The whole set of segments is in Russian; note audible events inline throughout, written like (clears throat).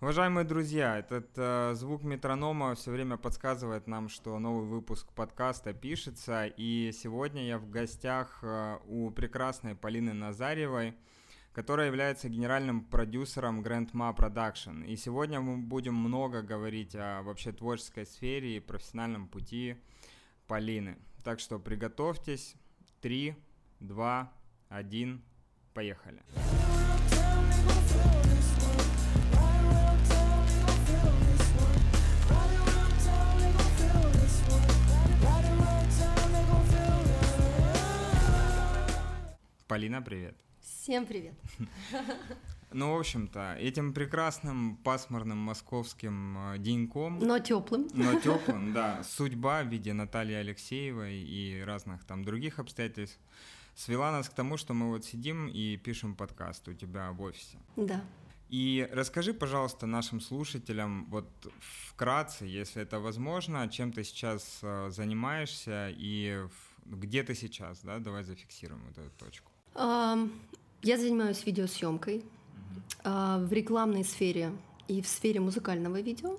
Уважаемые друзья, этот э, звук метронома все время подсказывает нам, что новый выпуск подкаста пишется, и сегодня я в гостях э, у прекрасной Полины Назаревой, которая является генеральным продюсером Grandma Production. И сегодня мы будем много говорить о вообще творческой сфере и профессиональном пути Полины. Так что приготовьтесь. Три, два, один, поехали. Полина, привет. Всем привет. (laughs) Ну, в общем-то, этим прекрасным пасмурным московским э, деньком... Но теплым. Но (laughs) теплым, да. Судьба в виде Натальи Алексеевой и разных там других обстоятельств свела нас к тому, что мы вот сидим и пишем подкаст у тебя в офисе. Да. И расскажи, пожалуйста, нашим слушателям вот вкратце, если это возможно, чем ты сейчас э, занимаешься и где ты сейчас, да? Давай зафиксируем вот эту точку. Я занимаюсь видеосъемкой а, в рекламной сфере и в сфере музыкального видео.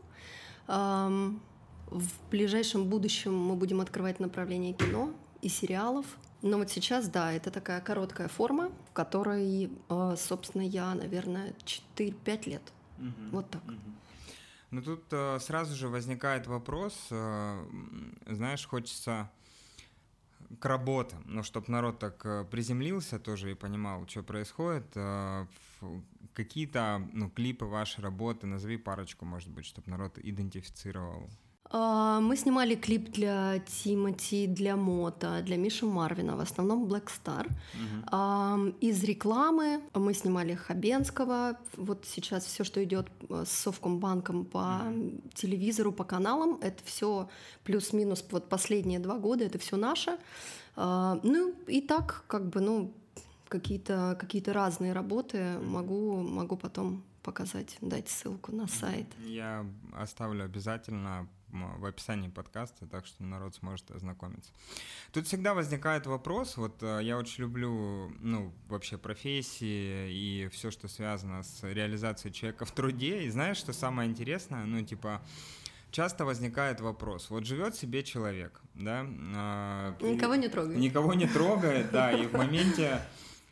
В ближайшем будущем мы будем открывать направление кино и сериалов. Но вот сейчас, да, это такая короткая форма, в которой, а, собственно, я, наверное, 4-5 лет. Угу. Вот так. Угу. Ну тут э, сразу же возникает вопрос, э, знаешь, хочется к работам, ну, чтобы народ так э, приземлился тоже и понимал, что происходит. Э, какие-то ну, клипы вашей работы, назови парочку, может быть, чтобы народ идентифицировал. А, мы снимали клип для Тимати, для Мота, для Миши Марвина, в основном Black Star. Угу. Из рекламы мы снимали Хабенского. Вот сейчас все, что идет э, с Совкомбанком по угу. телевизору, по каналам, это все плюс-минус вот последние два года, это все наше. А, ну и так, как бы, ну, какие-то какие разные работы могу, могу потом показать, дать ссылку на сайт. Я оставлю обязательно в описании подкаста, так что народ сможет ознакомиться. Тут всегда возникает вопрос, вот э, я очень люблю, ну, вообще профессии и все, что связано с реализацией человека в труде, и знаешь, что самое интересное, ну, типа, часто возникает вопрос, вот живет себе человек, да? А, никого не трогает. Никого не трогает, да, и в (laughs) моменте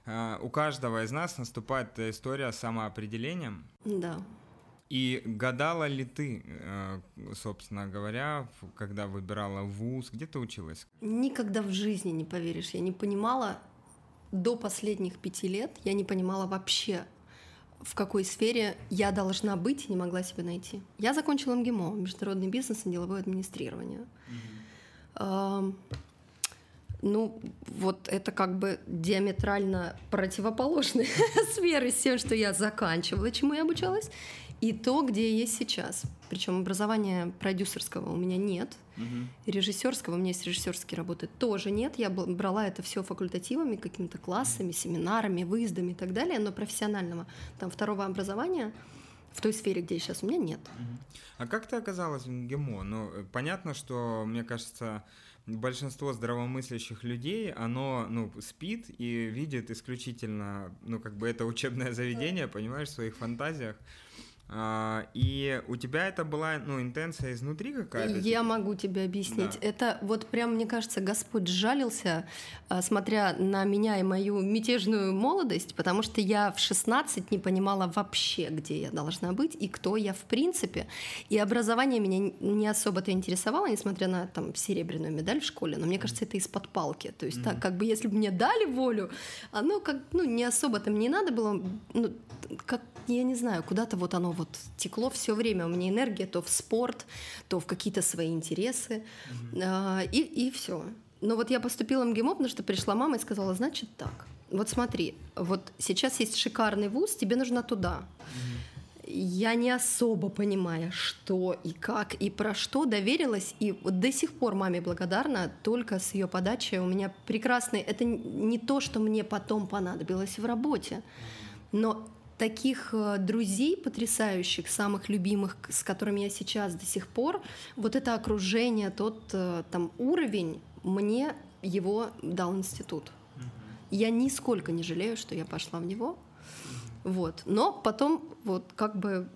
а, у каждого из нас наступает история с самоопределением. Да. И гадала ли ты, э, собственно говоря, когда выбирала вуз, где ты училась? Никогда в жизни не поверишь, я не понимала до последних пяти лет, я не понимала вообще, в какой сфере я должна быть и не могла себя найти. Я закончила МГИМО, международный бизнес и деловое администрирование. Mm-hmm. Ну, вот это как бы диаметрально противоположные (laughs) сферы с тем, что я заканчивала, чему я обучалась и то, где я есть сейчас. Причем образования продюсерского у меня нет, угу. режиссерского у меня есть режиссерские работы тоже нет. Я брала это все факультативами, какими-то классами, семинарами, выездами и так далее, но профессионального там второго образования в той сфере, где я сейчас, у меня нет. А как ты оказалась в МГИМО? Ну, понятно, что, мне кажется, большинство здравомыслящих людей, оно, ну, спит и видит исключительно, ну, как бы это учебное заведение, понимаешь, в своих фантазиях. А, и у тебя это была, ну, интенция изнутри какая-то? Я типа? могу тебе объяснить. Да. Это вот прям, мне кажется, Господь жалился, а, смотря на меня и мою мятежную молодость, потому что я в 16 не понимала вообще, где я должна быть и кто я в принципе. И образование меня не особо-то интересовало, несмотря на там серебряную медаль в школе, но мне кажется, это из-под палки. То есть mm-hmm. так, как бы если бы мне дали волю, оно как, ну, не особо-то мне надо было, ну, как, я не знаю, куда-то вот оно вот текло все время. У меня энергия то в спорт, то в какие-то свои интересы. Mm-hmm. А, и, и все. Но вот я поступила в МГИМО, потому что пришла мама и сказала, значит так. Вот смотри, вот сейчас есть шикарный вуз, тебе нужно туда. Mm-hmm. Я не особо понимая, что и как и про что доверилась, и вот до сих пор маме благодарна, только с ее подачи у меня прекрасный. Это не то, что мне потом понадобилось в работе, но таких э, друзей потрясающих, самых любимых, с которыми я сейчас до сих пор, вот это окружение, тот э, там уровень, мне его дал институт. Я нисколько не жалею, что я пошла в него. Вот. Но потом вот как бы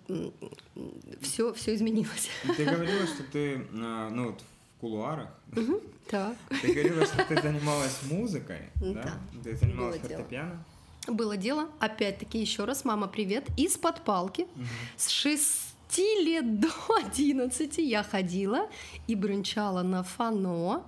все, все изменилось. Ты говорила, что ты, а, ну вот в кулуарах, так. Ты говорила, что ты занималась музыкой, да? Ты занималась фортепиано? Было дело. Опять-таки, еще раз, мама, привет. Из-под палки с 6 лет до 11 я ходила и бренчала на фано.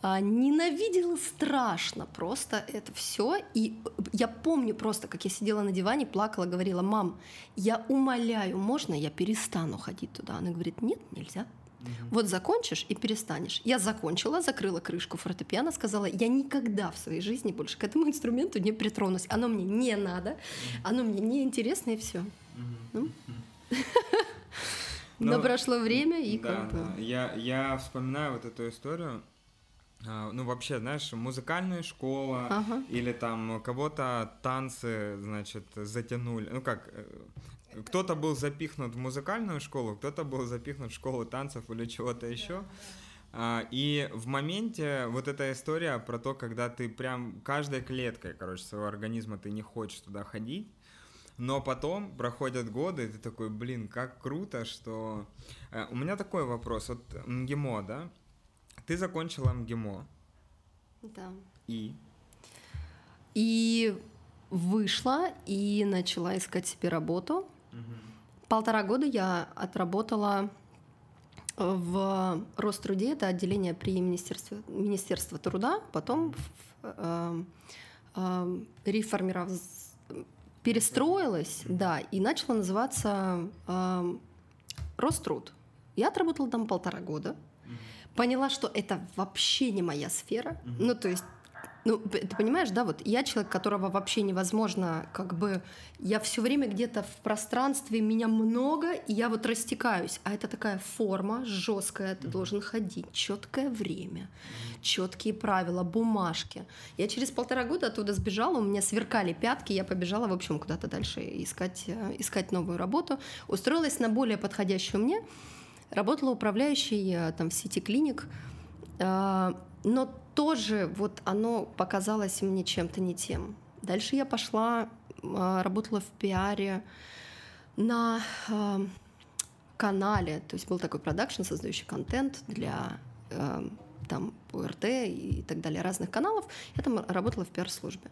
А, ненавидела страшно просто это все. И я помню просто, как я сидела на диване, плакала, говорила, мам, я умоляю, можно я перестану ходить туда? Она говорит, нет, нельзя. Угу. Вот закончишь и перестанешь. Я закончила, закрыла крышку фортепиано, сказала, я никогда в своей жизни больше к этому инструменту не притронусь. Оно мне не надо, оно мне не интересно и все. Ну. (laughs) Но ну, прошло время и как бы. Я, я вспоминаю вот эту историю. А, ну, вообще, знаешь, музыкальная школа ага. или там кого-то танцы, значит, затянули. Ну, как, э, кто-то был запихнут в музыкальную школу, кто-то был запихнут в школу танцев или чего-то еще. А, и в моменте вот эта история про то, когда ты прям каждой клеткой, короче, своего организма ты не хочешь туда ходить, но потом проходят годы, и ты такой, блин, как круто, что... Э, у меня такой вопрос. Вот МГИМО, да? Ты закончила МГИМО. Да. И? И вышла и начала искать себе работу. Угу. Полтора года я отработала в Роструде, это отделение при Министерстве, Министерстве труда, потом в, э, э, реформировалась перестроилась, да, и начала называться э, Роструд. Я отработала там полтора года, поняла, что это вообще не моя сфера. Ну, то есть ну, ты понимаешь, да, вот я человек, которого вообще невозможно, как бы, я все время где-то в пространстве, меня много, и я вот растекаюсь. А это такая форма жесткая, ты должен ходить, четкое время, четкие правила, бумажки. Я через полтора года оттуда сбежала, у меня сверкали пятки, я побежала, в общем, куда-то дальше искать, э, искать новую работу. Устроилась на более подходящую мне, работала управляющей э, там в сети клиник, а, но тоже вот оно показалось мне чем-то не тем. Дальше я пошла, а, работала в пиаре на а, канале, то есть был такой продакшн, создающий контент для а, там ОРТ и так далее, разных каналов. Я там работала в пиар-службе.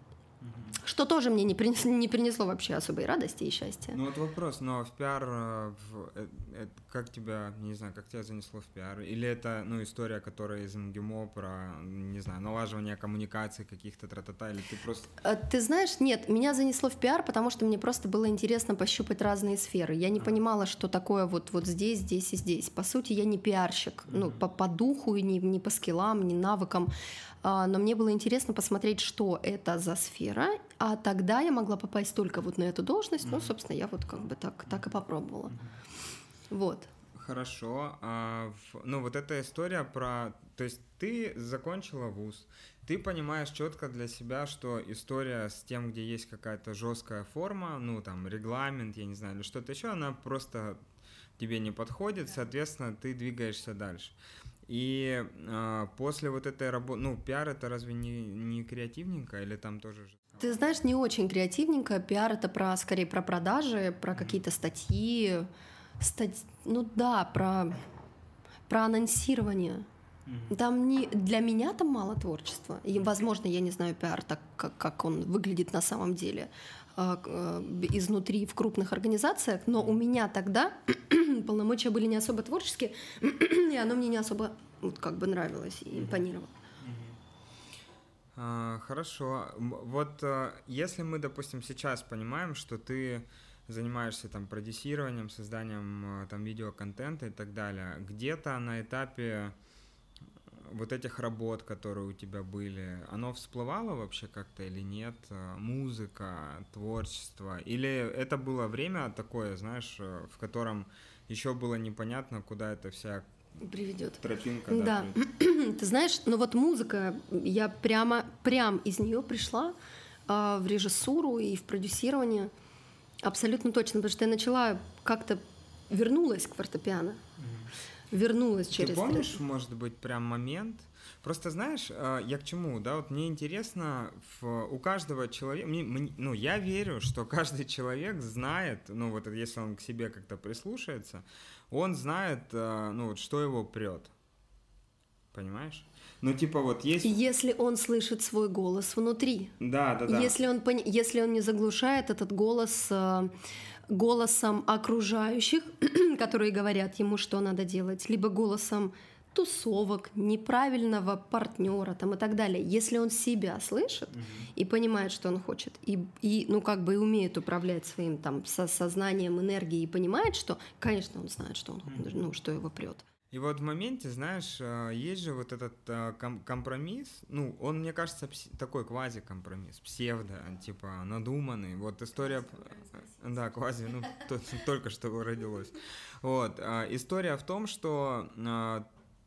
Что тоже мне не принесло, не принесло вообще особой радости и счастья. Ну вот вопрос, но в пиар, э, в, э, э, как тебя, не знаю, как тебя занесло в пиар? Или это, ну, история, которая из МГИМО про, не знаю, налаживание коммуникаций каких-то тра-та-та, или ты просто... Ты знаешь, нет, меня занесло в пиар, потому что мне просто было интересно пощупать разные сферы. Я не а. понимала, что такое вот, вот здесь, здесь и здесь. По сути, я не пиарщик, mm-hmm. ну, по, по духу, не, не по скиллам, не навыкам. А, но мне было интересно посмотреть, что это за сфера, а тогда я могла попасть только вот на эту должность, mm-hmm. ну, собственно, я вот как бы так, так и попробовала. Mm-hmm. Вот. Хорошо. А, ну, вот эта история про... То есть ты закончила вуз, ты понимаешь четко для себя, что история с тем, где есть какая-то жесткая форма, ну, там, регламент, я не знаю, или что-то еще, она просто тебе не подходит, соответственно, ты двигаешься дальше. И э, после вот этой работы, ну, пиар это разве не, не креативненько или там тоже же? Ты знаешь, не очень креативненько. Пиар это про скорее про продажи, про какие-то статьи, стать, ну да, про про анонсирование. Там не для меня там мало творчества. И, возможно, я не знаю пиар так, как, как он выглядит на самом деле изнутри в крупных организациях, но у меня тогда (clears throat) полномочия были не особо творческие, (clears throat) и оно мне не особо вот, как бы нравилось и импонировало. А, хорошо. Вот а, если мы, допустим, сейчас понимаем, что ты занимаешься там продюсированием, созданием а, там видеоконтента и так далее, где-то на этапе вот этих работ, которые у тебя были, оно всплывало вообще как-то или нет? Музыка, творчество? Или это было время такое, знаешь, в котором еще было непонятно, куда это вся приведет. Тропинка, да. да. (clears throat) Ты знаешь, ну вот музыка, я прямо, прям из нее пришла э, в режиссуру и в продюсирование. Абсолютно точно, потому что я начала как-то вернулась к фортепиано. Mm-hmm. Вернулась через... Ты помнишь, может быть, прям момент, Просто знаешь, э, я к чему, да, вот мне интересно, в, у каждого человека, мне, мне, ну, я верю, что (laughs) каждый человек знает, ну, вот если он к себе как-то прислушается, он знает, э, ну, вот что его прет. Понимаешь? Ну, типа вот есть... Если он слышит свой голос внутри. Да, да, да. Если он, пон... Если он не заглушает этот голос э, голосом окружающих, (clears throat) которые говорят ему, что надо делать, либо голосом тусовок, неправильного партнера там и так далее. Если он себя слышит угу. и понимает, что он хочет, и, и ну как бы и умеет управлять своим там со сознанием, энергией, и понимает, что, конечно, он знает, что он, угу. ну что его прет. И вот в моменте, знаешь, э, есть же вот этот э, компромисс, ну, он, мне кажется, такой квази-компромисс, псевдо, типа надуманный. Вот история... Да, квази, ну, только что родилось. Вот, э, история в том, что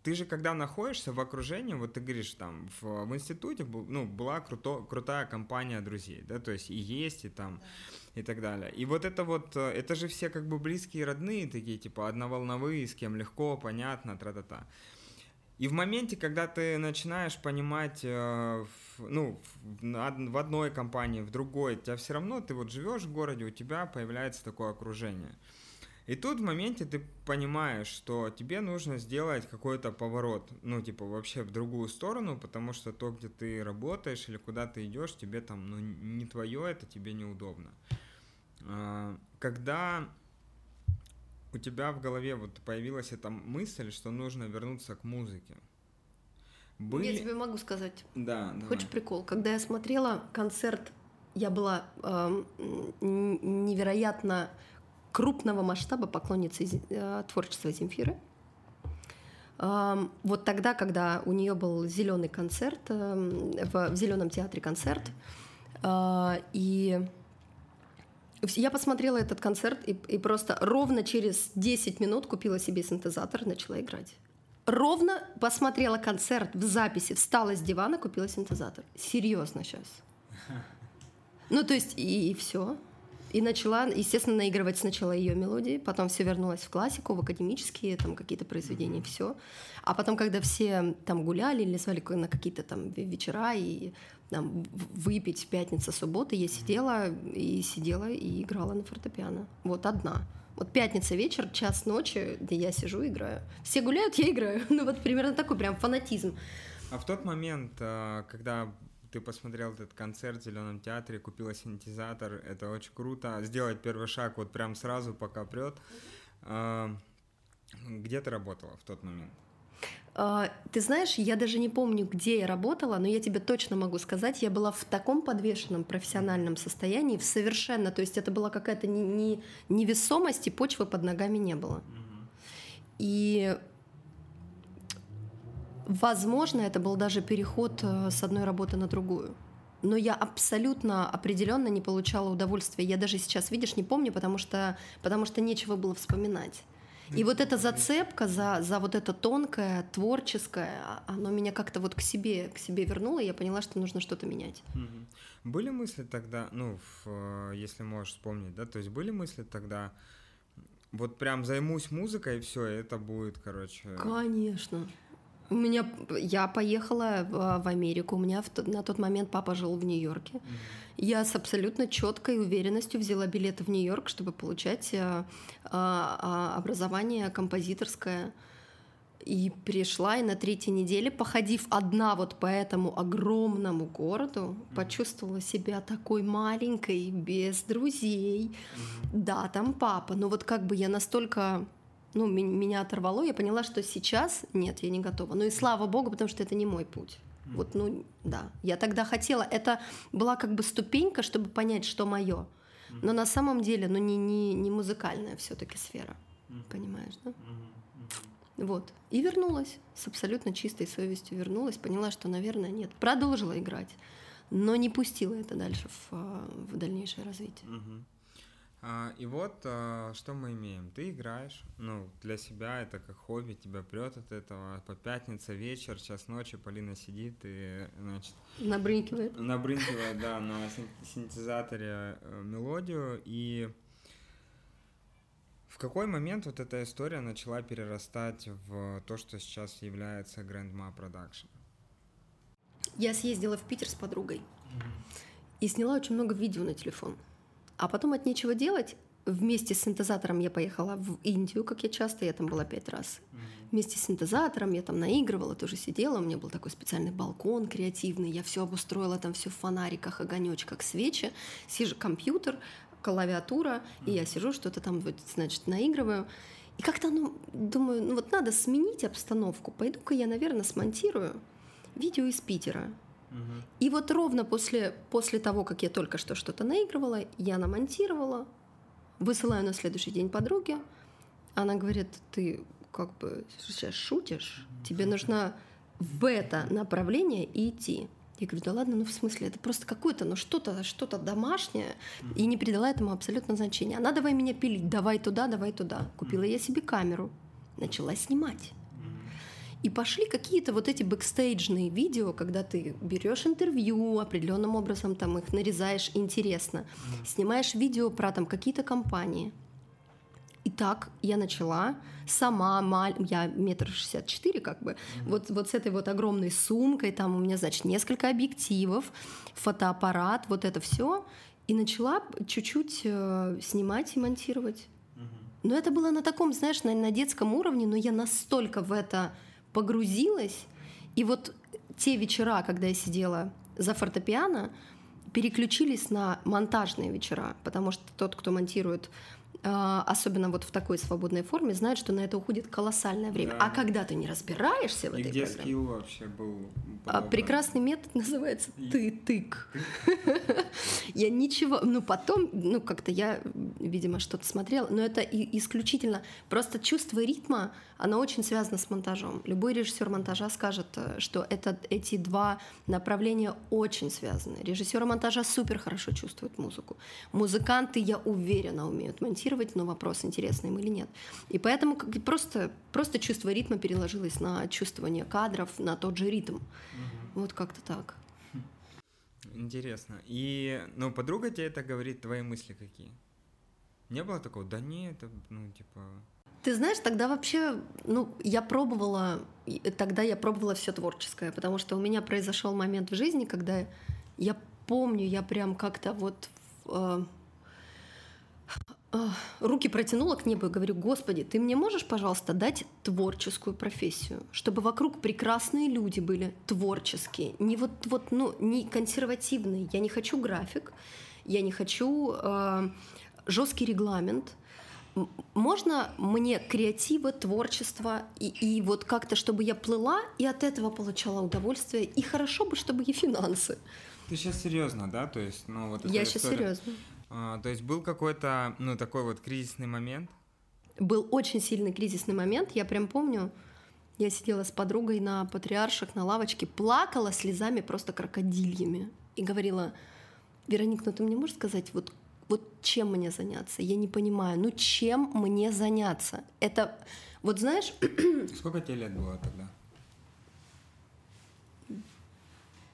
ты же когда находишься в окружении, вот ты говоришь, там, в, в институте ну, была круто, крутая компания друзей, да, то есть и есть, и там, и так далее. И вот это вот, э, это же все как бы близкие родные такие, типа, одноволновые, с кем легко, понятно, тра-та-та. И в моменте, когда ты начинаешь понимать, э, ну, в одной компании, в другой, тебя все равно, ты вот живешь в городе, у тебя появляется такое окружение – и тут в моменте ты понимаешь, что тебе нужно сделать какой-то поворот, ну, типа, вообще в другую сторону, потому что то, где ты работаешь или куда ты идешь, тебе там, ну, не твое, это тебе неудобно. А, когда у тебя в голове вот появилась эта мысль, что нужно вернуться к музыке, были... Я тебе могу сказать. Да, Хочешь давай. прикол? Когда я смотрела концерт, я была э, невероятно крупного масштаба поклонницы э, творчества Земфиры. Вот тогда, когда у нее был зеленый концерт, эм, в, в зеленом театре концерт, э, и я посмотрела этот концерт и, и просто ровно через 10 минут купила себе синтезатор и начала играть. Ровно посмотрела концерт в записи, встала с дивана, купила синтезатор. Серьезно сейчас. Ну, то есть, и, и все. И начала, естественно, наигрывать сначала ее мелодии, потом все вернулось в классику, в академические там какие-то произведения, все. А потом, когда все там гуляли или звали на какие-то там вечера и там, выпить пятница, суббота, я сидела и сидела и играла на фортепиано. Вот одна. Вот пятница вечер, час ночи, где я сижу, играю. Все гуляют, я играю. (laughs) Ну вот примерно такой прям фанатизм. А в тот момент, а, когда ты посмотрел этот концерт в Зеленом театре, купила синтезатор, это очень круто. Сделать первый шаг вот прям сразу, пока прет. А, где ты работала в тот момент? А, ты знаешь, я даже не помню, где я работала, но я тебе точно могу сказать, я была в таком подвешенном профессиональном состоянии, в совершенно, то есть это была какая-то не, не, невесомость, и почвы под ногами не было. И Возможно, это был даже переход э, с одной работы на другую. Но я абсолютно определенно не получала удовольствия. Я даже сейчас, видишь, не помню, потому что, потому что нечего было вспоминать. И вот эта зацепка за, за вот это тонкое, творческое, а, оно меня как-то вот к себе, к себе вернуло, и я поняла, что нужно что-то менять. Были мысли тогда, ну, в, э, если можешь вспомнить, да, то есть были мысли тогда, вот прям займусь музыкой, и все, это будет, короче... Конечно. У меня, я поехала в, в Америку, у меня в, на тот момент папа жил в Нью-Йорке. Mm-hmm. Я с абсолютно четкой уверенностью взяла билеты в Нью-Йорк, чтобы получать а, а, образование композиторское. И пришла, и на третьей неделе, походив одна вот по этому огромному городу, mm-hmm. почувствовала себя такой маленькой, без друзей. Mm-hmm. Да, там папа, но вот как бы я настолько ну, меня оторвало, я поняла, что сейчас нет, я не готова. Ну и слава богу, потому что это не мой путь. Вот, ну, да. Я тогда хотела, это была как бы ступенька, чтобы понять, что мое. Но на самом деле, ну, не, не, не музыкальная все-таки сфера. Понимаешь, да? Вот. И вернулась с абсолютно чистой совестью. Вернулась, поняла, что, наверное, нет. Продолжила играть, но не пустила это дальше в, в дальнейшее развитие. А, и вот а, что мы имеем. Ты играешь, ну, для себя это как хобби, тебя прет от этого. По пятнице вечер, час ночи Полина сидит и, значит... Набрынкивает. Набрынкивает, да, на синтезаторе э, мелодию. И в какой момент вот эта история начала перерастать в то, что сейчас является Grandma Production? я съездила в Питер с подругой и сняла очень много видео на телефон. А потом от нечего делать вместе с синтезатором я поехала в Индию, как я часто, я там была пять раз. Вместе с синтезатором я там наигрывала, тоже сидела, у меня был такой специальный балкон креативный, я все обустроила там все в фонариках, огонечках, свечи, сижу компьютер, клавиатура, и я сижу, что-то там, значит, наигрываю. И как-то, ну, думаю, ну вот надо сменить обстановку. Пойду-ка я, наверное, смонтирую видео из Питера. И вот ровно после, после того, как я только что что-то наигрывала, я намонтировала, высылаю на следующий день подруге. Она говорит, ты как бы сейчас шутишь, тебе нужно в это направление идти. Я говорю, да ладно, ну в смысле, это просто какое-то, ну что-то, что-то домашнее, и не придала этому абсолютно значения. Она давай меня пилить, давай туда, давай туда. Купила я себе камеру, начала снимать. И пошли какие-то вот эти бэкстейджные видео, когда ты берешь интервью, определенным образом там их нарезаешь интересно, снимаешь видео про там какие-то компании. И так я начала сама, маль... я метр шестьдесят четыре, как бы, mm-hmm. вот, вот с этой вот огромной сумкой, там у меня, значит, несколько объективов, фотоаппарат, вот это все, и начала чуть-чуть э, снимать и монтировать. Mm-hmm. Но это было на таком, знаешь, на, на детском уровне, но я настолько в это погрузилась, и вот те вечера, когда я сидела за фортепиано, переключились на монтажные вечера, потому что тот, кто монтирует особенно вот в такой свободной форме, знают, что на это уходит колоссальное время. Да. А когда ты не разбираешься в И этой где программе... скилл вообще был? А, прекрасный метод (laughs) называется «ты-тык». (laughs) Я ничего... Ну, потом, ну, как-то я, видимо, что-то смотрела, но это исключительно... Просто чувство ритма, оно очень связано с монтажом. Любой режиссер монтажа скажет, э, что это, эти два направления очень связаны. Режиссеры монтажа супер хорошо чувствуют музыку. Музыканты, я уверена, умеют монтировать комментировать, но вопрос, интересный им или нет. И поэтому как просто, просто чувство ритма переложилось на чувствование кадров, на тот же ритм. Угу. Вот как-то так. Интересно. И, ну, подруга тебе это говорит, твои мысли какие? Не было такого? Да не, это, ну, типа... Ты знаешь, тогда вообще, ну, я пробовала, тогда я пробовала все творческое, потому что у меня произошел момент в жизни, когда я помню, я прям как-то вот э, руки протянула к небу и говорю, Господи, ты мне можешь, пожалуйста, дать творческую профессию, чтобы вокруг прекрасные люди были творческие, не вот, вот ну, не консервативные. Я не хочу график, я не хочу э, жесткий регламент. Можно мне креатива, творчество и, и вот как-то, чтобы я плыла и от этого получала удовольствие, и хорошо бы, чтобы и финансы. Ты сейчас серьезно, да? То есть, ну вот. Я сейчас серьезно. А, то есть был какой-то, ну, такой вот кризисный момент? Был очень сильный кризисный момент. Я прям помню, я сидела с подругой на патриарших, на лавочке, плакала слезами просто крокодильями и говорила, Вероник, ну ты мне можешь сказать, вот, вот чем мне заняться? Я не понимаю, ну чем мне заняться? Это, вот знаешь... (clears throat) Сколько тебе лет было тогда?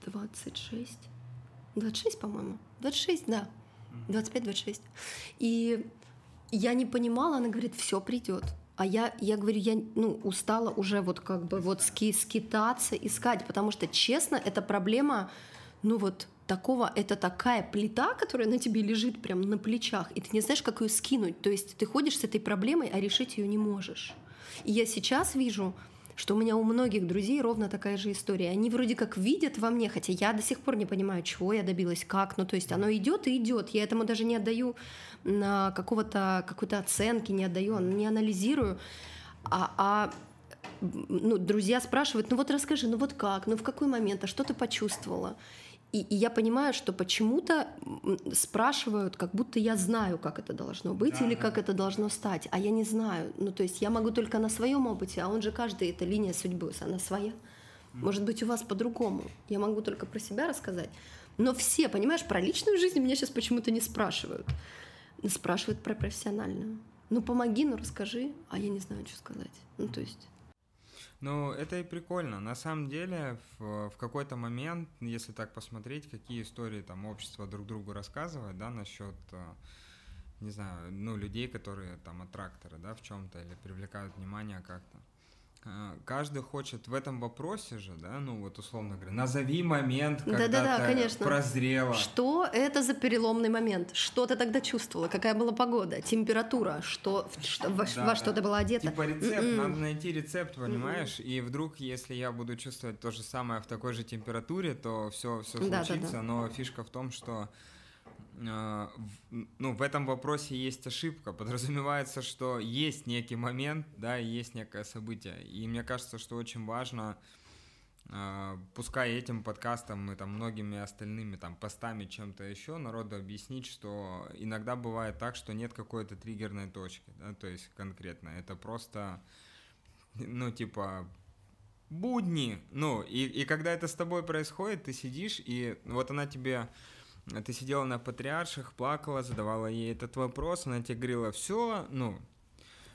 26. 26, по-моему. 26, да. 25-26. И я не понимала, она говорит, все придет. А я, я говорю, я ну, устала уже вот как бы вот ски, скитаться, искать, потому что, честно, эта проблема, ну вот такого, это такая плита, которая на тебе лежит прям на плечах, и ты не знаешь, как ее скинуть. То есть ты ходишь с этой проблемой, а решить ее не можешь. И я сейчас вижу, что у меня у многих друзей ровно такая же история. Они вроде как видят во мне, хотя я до сих пор не понимаю, чего я добилась, как. Ну, то есть оно идет и идет. Я этому даже не отдаю на какого-то какой-то оценки, не отдаю, не анализирую. А, а ну, друзья спрашивают, ну вот расскажи, ну вот как, ну в какой момент, а что ты почувствовала? И, и я понимаю, что почему-то спрашивают, как будто я знаю, как это должно быть да, или как это должно стать, а я не знаю. Ну, то есть я могу только на своем опыте, а он же каждый, это линия судьбы, она своя. Может быть, у вас по-другому. Я могу только про себя рассказать. Но все, понимаешь, про личную жизнь меня сейчас почему-то не спрашивают. Спрашивают про профессиональную. Ну, помоги, ну, расскажи, а я не знаю, что сказать. Ну, то есть... Ну, это и прикольно. На самом деле, в, в какой-то момент, если так посмотреть, какие истории там общество друг другу рассказывает, да, насчет, э, не знаю, ну, людей, которые там аттракторы, да, в чем-то или привлекают внимание как-то. А, каждый хочет в этом вопросе же, да, ну вот условно говоря, назови момент, когда да, да, да, ты конечно. прозрела. Что это за переломный момент? Что ты тогда чувствовала? Какая была погода? Температура? Что, что во, да, во что ты была одета? Типа рецепт, Mm-mm. надо найти рецепт, понимаешь? Mm-mm. И вдруг, если я буду чувствовать то же самое в такой же температуре, то все, все случится. Да, да, да. Но фишка в том, что ну, в этом вопросе есть ошибка. (laughs) Подразумевается, что есть некий момент, да, и есть некое событие. И мне кажется, что очень важно, а, пускай этим подкастом и там многими остальными там постами чем-то еще народу объяснить, что иногда бывает так, что нет какой-то триггерной точки, да, то есть конкретно. Это просто, ну, типа, будни. Ну, и, и когда это с тобой происходит, ты сидишь, и вот она тебе ты сидела на патриарших, плакала, задавала ей этот вопрос, она тебе говорила, все, ну,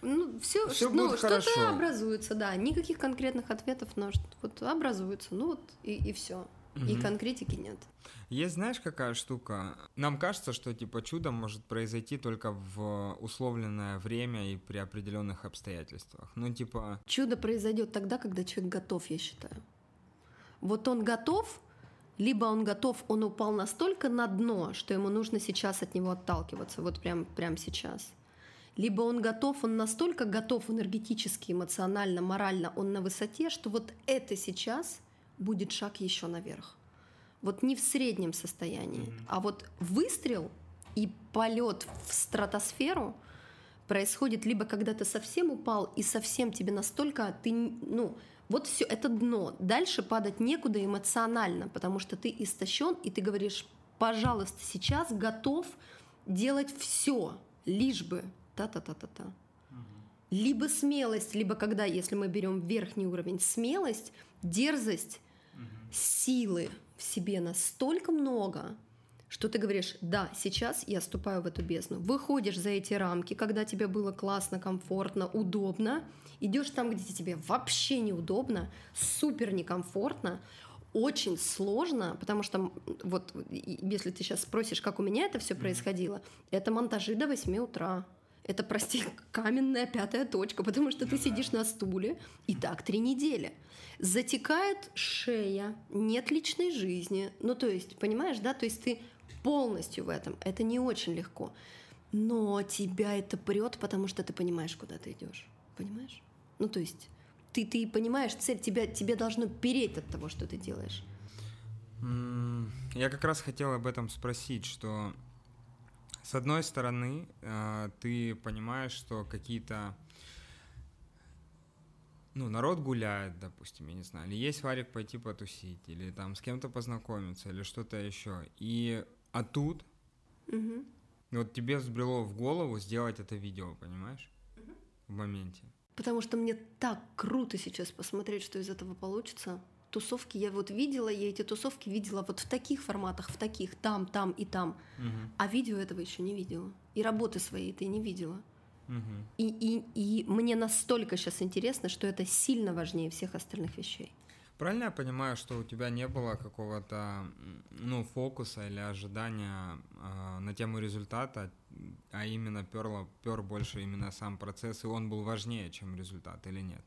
ну, все, все ну, будет что-то образуется, да. Никаких конкретных ответов, но вот образуется. Ну вот и, и все. Угу. И конкретики нет. Есть, знаешь, какая штука? Нам кажется, что типа чудо может произойти только в условленное время и при определенных обстоятельствах. Ну, типа. Чудо произойдет тогда, когда человек готов, я считаю. Вот он готов, либо он готов, он упал настолько на дно, что ему нужно сейчас от него отталкиваться, вот прям, прям сейчас. Либо он готов, он настолько готов энергетически, эмоционально, морально, он на высоте, что вот это сейчас будет шаг еще наверх. Вот не в среднем состоянии, mm-hmm. а вот выстрел и полет в стратосферу происходит либо когда ты совсем упал и совсем тебе настолько ты ну вот все, это дно. Дальше падать некуда эмоционально, потому что ты истощен, и ты говоришь, пожалуйста, сейчас готов делать все, лишь бы та-та-та-та-та. Либо смелость, либо когда, если мы берем верхний уровень, смелость, дерзость, угу. силы в себе настолько много, что ты говоришь, да, сейчас я ступаю в эту бездну. Выходишь за эти рамки, когда тебе было классно, комфортно, удобно, идешь там, где тебе вообще неудобно, супер некомфортно, очень сложно, потому что вот если ты сейчас спросишь, как у меня это все происходило, это монтажи до 8 утра. Это, прости, (laughs) каменная пятая точка, потому что ты сидишь на стуле, и так три недели. Затекает шея, нет личной жизни. Ну, то есть, понимаешь, да? То есть ты полностью в этом. Это не очень легко. Но тебя это прет, потому что ты понимаешь, куда ты идешь. Понимаешь? Ну, то есть ты, ты понимаешь цель, тебя, тебе должно переть от того, что ты делаешь. Я как раз хотел об этом спросить, что с одной стороны, э, ты понимаешь, что какие-то ну, народ гуляет, допустим, я не знаю, или есть варик пойти потусить, или там с кем-то познакомиться, или что-то еще. И а тут угу. вот тебе взбрело в голову сделать это видео, понимаешь? Угу. В моменте. Потому что мне так круто сейчас посмотреть, что из этого получится. Тусовки я вот видела, я эти тусовки видела вот в таких форматах, в таких, там, там и там. Угу. А видео этого еще не видела. И работы своей ты не видела. Угу. И, и, и мне настолько сейчас интересно, что это сильно важнее всех остальных вещей. Правильно я понимаю, что у тебя не было какого-то ну, фокуса или ожидания э, на тему результата, а именно перло, пер больше именно сам процесс, и он был важнее, чем результат, или нет?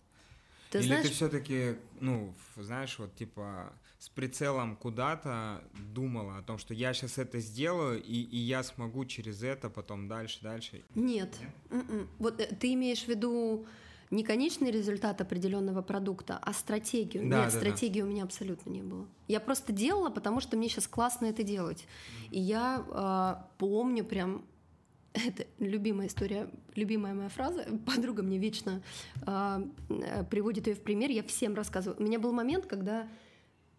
Ты или знаешь... ты все-таки, ну, знаешь, вот типа с прицелом куда-то думала о том, что я сейчас это сделаю, и, и я смогу через это потом дальше, дальше? Нет. нет? М-м. Вот э, ты имеешь в виду не конечный результат определенного продукта, а стратегию. Да, Нет, да, стратегии да. у меня абсолютно не было. Я просто делала, потому что мне сейчас классно это делать. И я э, помню прям (laughs) это любимая история, любимая моя фраза. (laughs) Подруга мне вечно э, приводит ее в пример. Я всем рассказываю. У меня был момент, когда,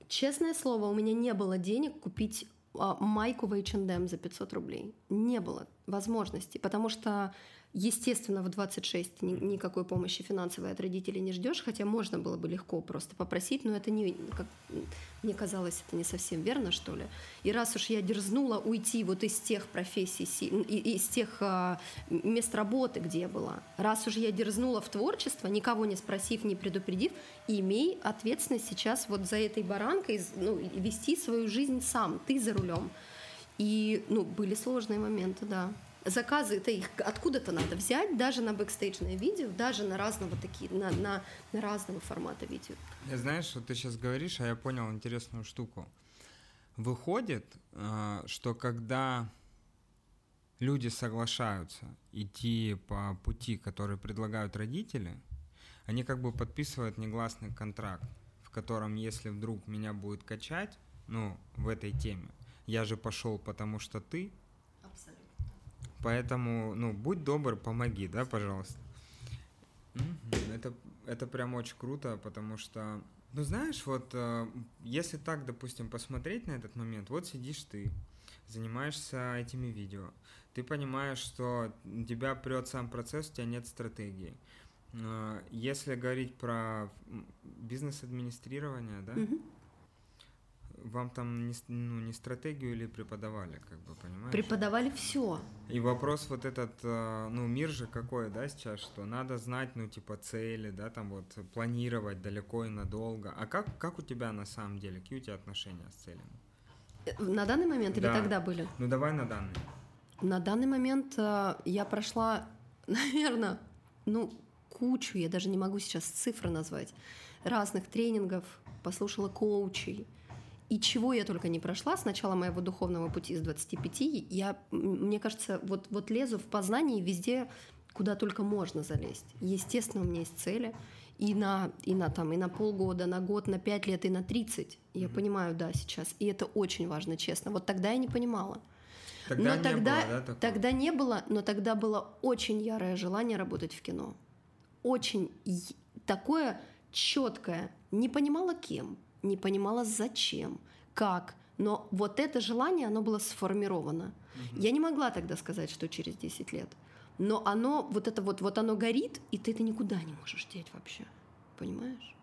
честное слово, у меня не было денег купить э, майку в H&M за 500 рублей. Не было возможности, потому что Естественно, в 26 ни, никакой помощи финансовой от родителей не ждешь, хотя можно было бы легко просто попросить, но это не, как мне казалось, это не совсем верно, что ли. И раз уж я дерзнула уйти вот из тех профессий, из тех а, мест работы, где я была, раз уж я дерзнула в творчество, никого не спросив, не предупредив, имей ответственность сейчас вот за этой баранкой, ну, вести свою жизнь сам, ты за рулем. И, ну, были сложные моменты, да. Заказы, это их откуда-то надо взять, даже на бэкстейджное видео, даже на разного такие, на, на, на разного формата видео. Я знаешь, вот ты сейчас говоришь, а я понял интересную штуку. Выходит, э, что когда люди соглашаются идти по пути, который предлагают родители, они как бы подписывают негласный контракт, в котором, если вдруг меня будет качать, ну, в этой теме, я же пошел, потому что ты. Поэтому, ну, будь добр, помоги, да, пожалуйста. Это, это прям очень круто, потому что, ну, знаешь, вот, э, если так, допустим, посмотреть на этот момент, вот сидишь ты, занимаешься этими видео, ты понимаешь, что тебя прет сам процесс, у тебя нет стратегии. Э, если говорить про бизнес-администрирование, да, угу вам там не, ну, не стратегию или преподавали, как бы, понимаешь? Преподавали все. И вопрос вот этот, э, ну, мир же какой, да, сейчас, что надо знать, ну, типа, цели, да, там вот, планировать далеко и надолго. А как, как у тебя на самом деле, какие у тебя отношения с целями? Э, на данный момент да. или тогда были? Ну, давай на данный. На данный момент э, я прошла, (laughs) наверное, ну, кучу, я даже не могу сейчас цифры назвать, разных тренингов, послушала коучей, и чего я только не прошла с начала моего духовного пути с 25, я, мне кажется, вот, вот лезу в познание везде, куда только можно залезть. Естественно, у меня есть цели, и на, и на, там, и на полгода, на год, на пять лет, и на 30. Я mm-hmm. понимаю, да, сейчас. И это очень важно, честно. Вот тогда я не понимала. Тогда но не тогда, было, да, такого? тогда не было, но тогда было очень ярое желание работать в кино. Очень такое четкое. Не понимала кем, не понимала зачем, как, но вот это желание, оно было сформировано. Угу. Я не могла тогда сказать, что через 10 лет. Но оно, вот это вот, вот оно горит, и ты это никуда не можешь деть вообще. Понимаешь?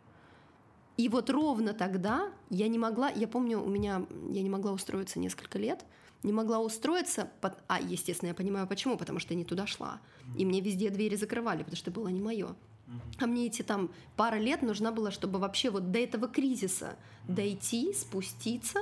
И вот ровно тогда я не могла, я помню, у меня, я не могла устроиться несколько лет, не могла устроиться, под, а, естественно, я понимаю почему, потому что я не туда шла. И мне везде двери закрывали, потому что это было не мое. А мне эти там пара лет нужна была, чтобы вообще вот до этого кризиса дойти, спуститься,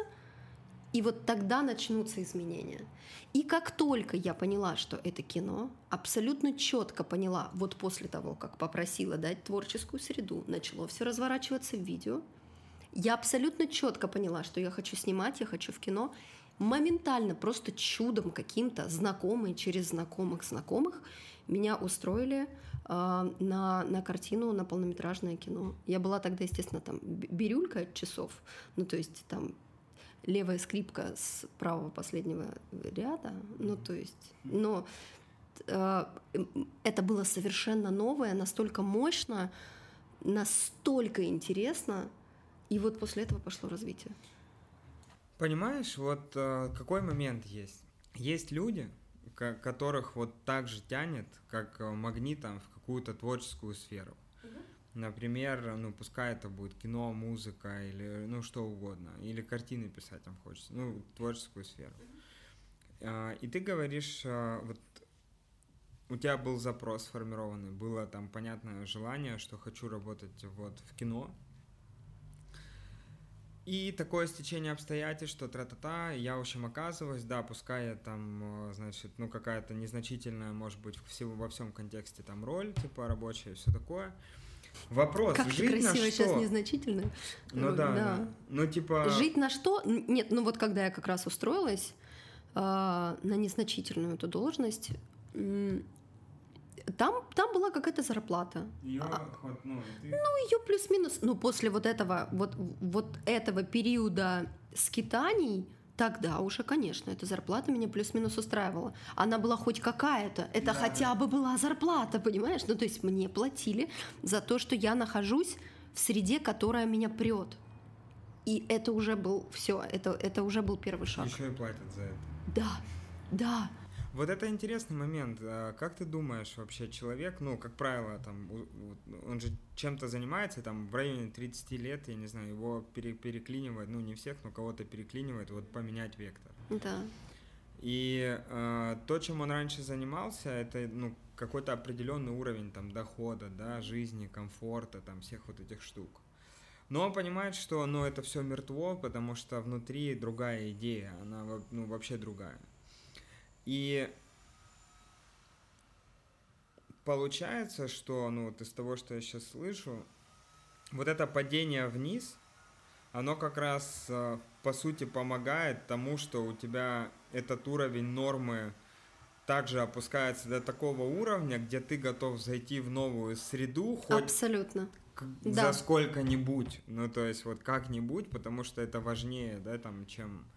и вот тогда начнутся изменения. И как только я поняла, что это кино, абсолютно четко поняла, вот после того, как попросила дать творческую среду, начало все разворачиваться в видео, я абсолютно четко поняла, что я хочу снимать, я хочу в кино. Моментально, просто чудом каким-то, знакомые через знакомых знакомых, меня устроили на, на картину, на полнометражное кино. Я была тогда, естественно, там бирюлька часов, ну то есть там левая скрипка с правого последнего ряда, ну то есть, но э, это было совершенно новое, настолько мощно, настолько интересно, и вот после этого пошло развитие. Понимаешь, вот э, какой момент есть? Есть люди, которых вот так же тянет, как э, магнитом в какую-то творческую сферу. Например, ну пускай это будет кино, музыка или ну что угодно, или картины писать там хочется, ну творческую сферу. А, и ты говоришь, а, вот у тебя был запрос сформированный, было там понятное желание, что хочу работать вот в кино, и такое стечение обстоятельств, что тра-та-та, я, в общем, оказываюсь, да, пускай я там, э, значит, ну, какая-то незначительная, может быть, всего, во всем контексте там роль, типа, рабочая, все такое. Вопрос, как жить красиво на что? сейчас незначительно. Ну да, да, да. Ну типа... Жить на что? Нет, ну вот когда я как раз устроилась э, на незначительную эту должность, там, там была какая-то зарплата. Ее, а, ну, ты... ну, ее плюс-минус. Ну, после вот этого, вот, вот этого периода скитаний, тогда уже, конечно, эта зарплата меня плюс-минус устраивала. Она была хоть какая-то. Это да, хотя бы была зарплата, понимаешь? Ну, то есть мне платили за то, что я нахожусь в среде, которая меня прет. И это уже был все, это, это уже был первый шаг. Еще и платят за это. Да, да. Вот это интересный момент. А как ты думаешь, вообще человек, ну, как правило, там, он же чем-то занимается, там, в районе 30 лет, я не знаю, его пере переклинивает, ну, не всех, но кого-то переклинивает, вот поменять вектор. Да. И э, то, чем он раньше занимался, это, ну, какой-то определенный уровень, там, дохода, да, жизни, комфорта, там, всех вот этих штук. Но он понимает, что, ну, это все мертво, потому что внутри другая идея, она, ну, вообще другая. И получается, что, ну, вот из того, что я сейчас слышу, вот это падение вниз, оно как раз, э, по сути, помогает тому, что у тебя этот уровень нормы также опускается до такого уровня, где ты готов зайти в новую среду, хоть Абсолютно. К- да. за сколько-нибудь, ну то есть вот как-нибудь, потому что это важнее, да, там, чем,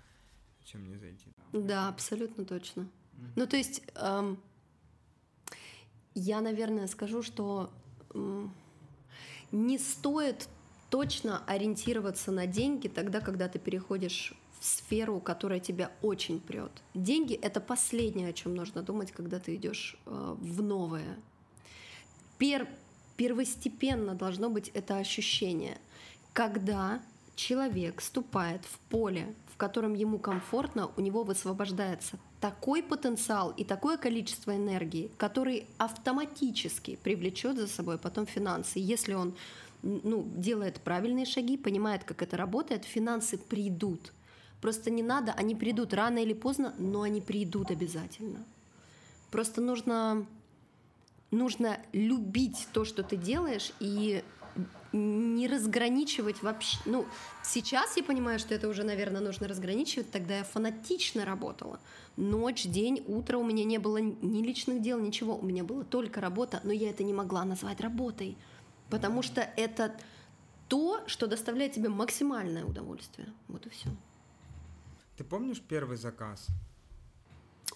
чем не зайти. Да, абсолютно точно. Ну то есть эм, я, наверное, скажу, что эм, не стоит точно ориентироваться на деньги тогда, когда ты переходишь сферу, которая тебя очень прет. Деньги — это последнее, о чем нужно думать, когда ты идешь э, в новое. Пер, первостепенно должно быть это ощущение, когда человек ступает в поле, в котором ему комфортно, у него высвобождается такой потенциал и такое количество энергии, который автоматически привлечет за собой потом финансы. Если он ну, делает правильные шаги, понимает, как это работает, финансы придут. Просто не надо, они придут рано или поздно, но они придут обязательно. Просто нужно, нужно любить то, что ты делаешь, и не разграничивать вообще. Ну, сейчас я понимаю, что это уже, наверное, нужно разграничивать. Тогда я фанатично работала. Ночь, день, утро у меня не было ни личных дел, ничего. У меня была только работа, но я это не могла назвать работой. Потому что это то, что доставляет тебе максимальное удовольствие. Вот и все. Ты помнишь первый заказ?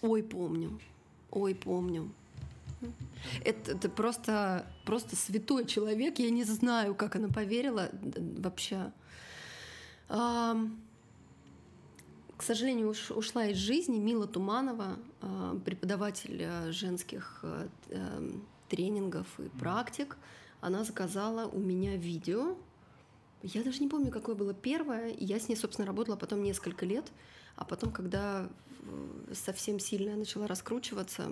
Ой, помню. Ой, помню. Это, это просто, просто святой человек. Я не знаю, как она поверила вообще. А, к сожалению, уш, ушла из жизни Мила Туманова, а, преподаватель а, женских а, тренингов и практик. Она заказала у меня видео я даже не помню, какое было первое. Я с ней, собственно, работала потом несколько лет. А потом, когда э, совсем сильно я начала раскручиваться,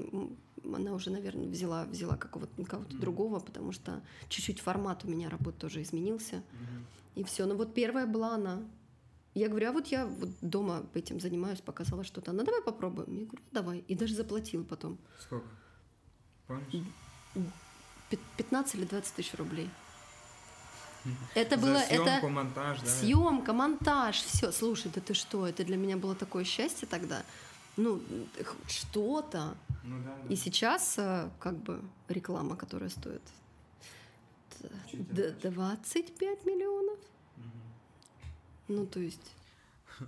она уже, наверное, взяла, взяла какого-то кого mm-hmm. другого, потому что чуть-чуть формат у меня работы тоже изменился. Mm-hmm. И все. Но вот первая была она. Я говорю, а вот я вот дома этим занимаюсь, показала что-то. Она, давай попробуем. Я говорю, давай. И даже заплатила потом. Сколько? Помнишь? 15 или 20 тысяч рублей. (laughs) Это было съемку, это монтаж, да? Съемка, монтаж, все. Слушай, да ты что? Это для меня было такое счастье тогда. Ну, что-то. Ну, да, да. И сейчас э, как бы реклама, которая стоит 25 миллионов. Угу. Ну, то есть. (laughs)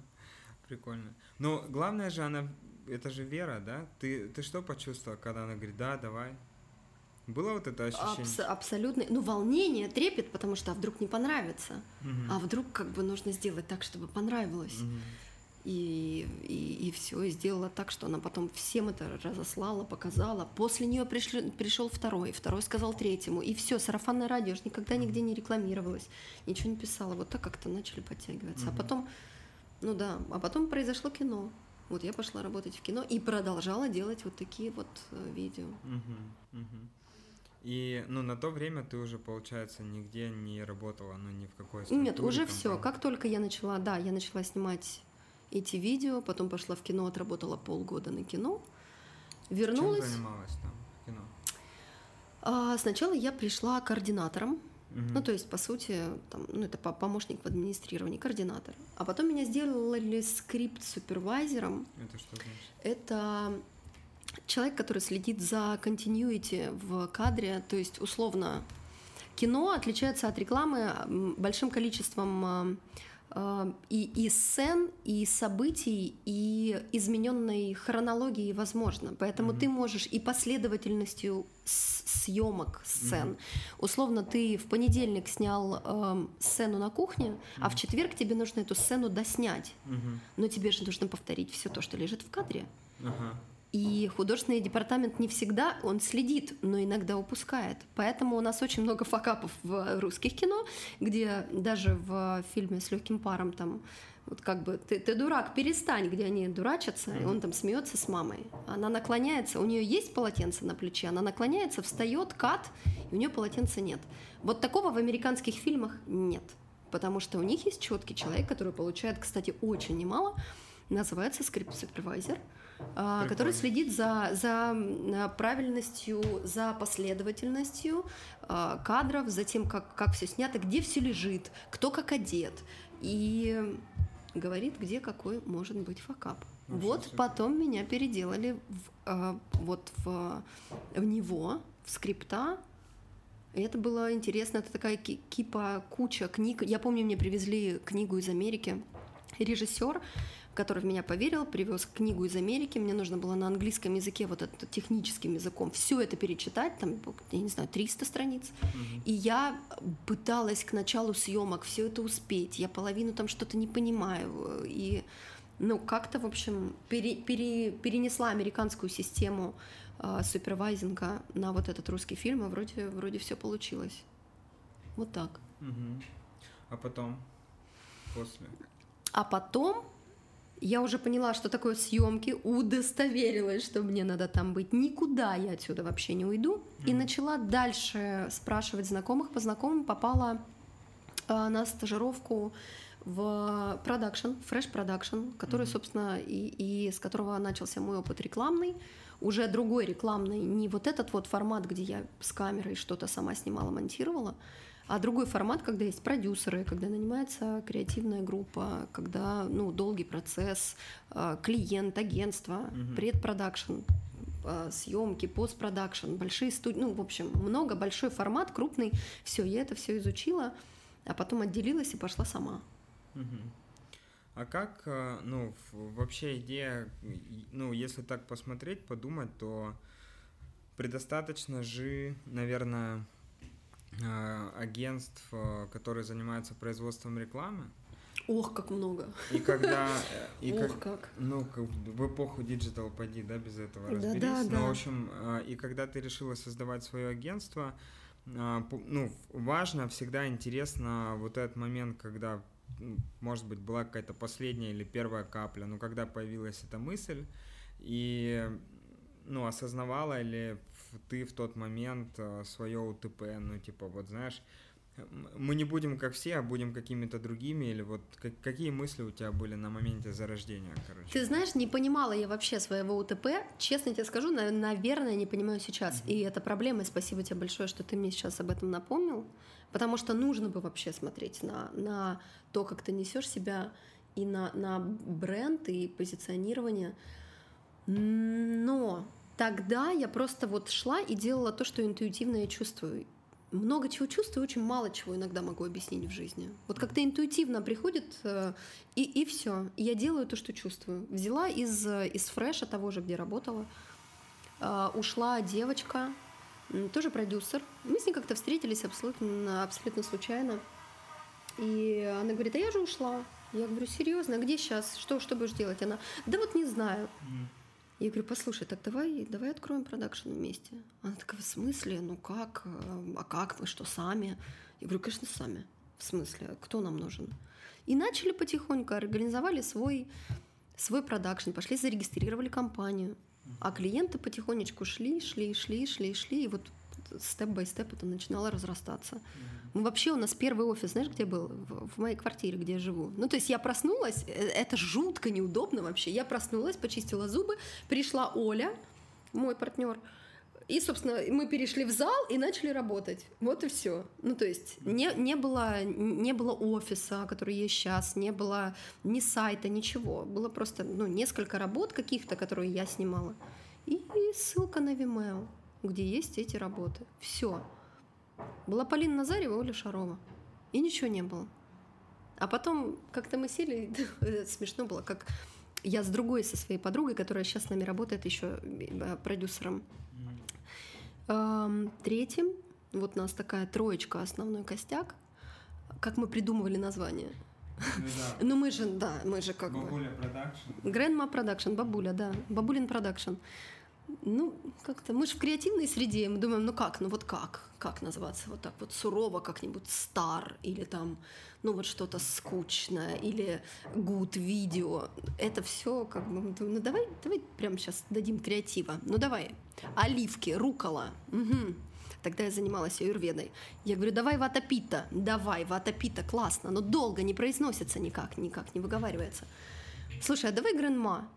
Прикольно. Но главное же, она, это же вера, да? Ты, ты что почувствовал, когда она говорит, да, давай? Было вот это ощущение? Абс- абсолютно. Ну, волнение, трепет, потому что а вдруг не понравится. Угу. А вдруг как бы нужно сделать так, чтобы понравилось. Угу. И, и, и все, и сделала так, что она потом всем это разослала, показала. После нее пришли, пришел второй, второй сказал третьему. И все, сарафанное радио же никогда нигде не рекламировалось, ничего не писала. Вот так как-то начали подтягиваться. Угу. А потом, ну да, а потом произошло кино. Вот я пошла работать в кино и продолжала делать вот такие вот э, видео. Угу, угу. И, ну, на то время ты уже, получается, нигде не работала, ну, ни в какой Нет, уже все. Как только я начала, да, я начала снимать эти видео, потом пошла в кино, отработала полгода на кино, вернулась. Чем занималась там в кино? А, сначала я пришла координатором, угу. ну, то есть, по сути, там, ну, это помощник в администрировании, координатор. А потом меня сделали скрипт-супервайзером. Это что значит? Это человек, который следит за continuity в кадре, то есть условно кино отличается от рекламы большим количеством э, и, и сцен, и событий, и измененной хронологии возможно. Поэтому mm-hmm. ты можешь и последовательностью съемок сцен. Mm-hmm. Условно, ты в понедельник снял э, сцену на кухне, mm-hmm. а в четверг тебе нужно эту сцену доснять. Mm-hmm. Но тебе же нужно повторить все то, что лежит в кадре. Uh-huh. И художественный департамент не всегда он следит, но иногда упускает. Поэтому у нас очень много факапов в русских кино, где даже в фильме с легким паром там вот как бы ты, ты дурак, перестань, где они дурачатся, и он там смеется с мамой. Она наклоняется, у нее есть полотенце на плече, она наклоняется, встает, кат, и у нее полотенца нет. Вот такого в американских фильмах нет, потому что у них есть четкий человек, который получает, кстати, очень немало, называется Script Supervisor, а, который следит за, за правильностью, за последовательностью а, кадров, за тем, как, как все снято, где все лежит, кто как одет. И говорит, где какой может быть факап. Ну, вот потом меня переделали в, э, вот в, в него, в скрипта. И это было интересно, это такая кипа, куча книг. Я помню, мне привезли книгу из Америки. Режиссер, который в меня поверил, привез книгу из Америки. Мне нужно было на английском языке, вот это техническим языком, все это перечитать, там, я не знаю, 300 страниц. Угу. И я пыталась к началу съемок все это успеть. Я половину там что-то не понимаю. И ну, как-то, в общем, пере, пере, перенесла американскую систему э, супервайзинга на вот этот русский фильм, и вроде, вроде все получилось. Вот так. Угу. А потом? После? А потом я уже поняла, что такое съемки, удостоверилась, что мне надо там быть. Никуда я отсюда вообще не уйду. Mm-hmm. И начала дальше спрашивать знакомых. По знакомым попала э, на стажировку в продакшн, Fresh Production, который, mm-hmm. собственно, и, и с которого начался мой опыт рекламный. Уже другой рекламный, не вот этот вот формат, где я с камерой что-то сама снимала, монтировала, а другой формат, когда есть продюсеры, когда нанимается креативная группа, когда ну, долгий процесс, а, клиент, агентство, mm-hmm. предпродакшн, а, съемки, постпродакшн, большие студии, ну, в общем, много, большой формат, крупный. Все, я это все изучила, а потом отделилась и пошла сама. А как, э, ну, вообще идея, ну, если так посмотреть, подумать, то предостаточно же, наверное, э, агентств, э, которые занимаются производством рекламы. Ох, как много. И когда... И Ох, как, как. Ну, в эпоху digital поди, да, без этого разберись. Да, да, Но, да. в общем, и когда ты решила создавать свое агентство, ну, важно, всегда интересно вот этот момент, когда может быть, была какая-то последняя или первая капля, но когда появилась эта мысль, и ну, осознавала ли ты в тот момент э, свое УТП, ну, типа, вот, знаешь, мы не будем как все, а будем какими-то другими, или вот как, какие мысли у тебя были на моменте зарождения, короче? Ты знаешь, не понимала я вообще своего УТП, честно тебе скажу, наверное, не понимаю сейчас, mm-hmm. и это проблема, и спасибо тебе большое, что ты мне сейчас об этом напомнил, потому что нужно бы вообще смотреть на, на то, как ты несешь себя, и на, на бренд, и позиционирование, но тогда я просто вот шла и делала то, что интуитивно я чувствую, много чего чувствую, очень мало чего иногда могу объяснить в жизни. Вот как-то интуитивно приходит, э, и, и все. Я делаю то, что чувствую. Взяла из, из фреша того же, где работала, э, ушла девочка, тоже продюсер. Мы с ней как-то встретились абсолютно, абсолютно случайно. И она говорит, а я же ушла. Я говорю, серьезно, а где сейчас? Что, что будешь делать? Она, да вот не знаю. Я говорю, послушай, так давай, давай откроем продакшн вместе. Она такая, в смысле? Ну как? А как вы? Что, сами? Я говорю, конечно, сами. В смысле? Кто нам нужен? И начали потихоньку, организовали свой, свой продакшн, пошли зарегистрировали компанию. А клиенты потихонечку шли, шли, шли, шли, шли, и вот степ-бай-степ это начинало разрастаться. Мы вообще, у нас первый офис, знаешь, где был? В, в моей квартире, где я живу. Ну, то есть я проснулась, э, это жутко неудобно вообще. Я проснулась, почистила зубы, пришла Оля, мой партнер, и, собственно, мы перешли в зал и начали работать. Вот и все. Ну, то есть не, не, было, не было офиса, который есть сейчас, не было ни сайта, ничего. Было просто ну, несколько работ каких-то, которые я снимала. И, и ссылка на Vimeo, где есть эти работы. Все. Была Полина Назарьева, Оля Шарова. И ничего не было. А потом как-то мы сели, (laughs) смешно было, как я с другой, со своей подругой, которая сейчас с нами работает еще э, продюсером. Третьим, вот у нас такая троечка, основной костяк. Как мы придумывали название? Ну, да. (laughs) ну мы же, да, мы же как Бабуля бы... Продакшн. Grandma Production, бабуля, да. Бабулин Продакшн. Ну, как-то мы же в креативной среде, мы думаем, ну как, ну вот как, как называться, вот так вот сурово как-нибудь стар или там, ну вот что-то скучное или good видео. Это все как бы, ну давай, давай прямо сейчас дадим креатива. Ну давай, оливки, рукола. Угу. Тогда я занималась аюрведой. Я говорю, давай ватапита, давай ватапита, классно, но долго не произносится никак, никак не выговаривается. Слушай, а давай Грандма.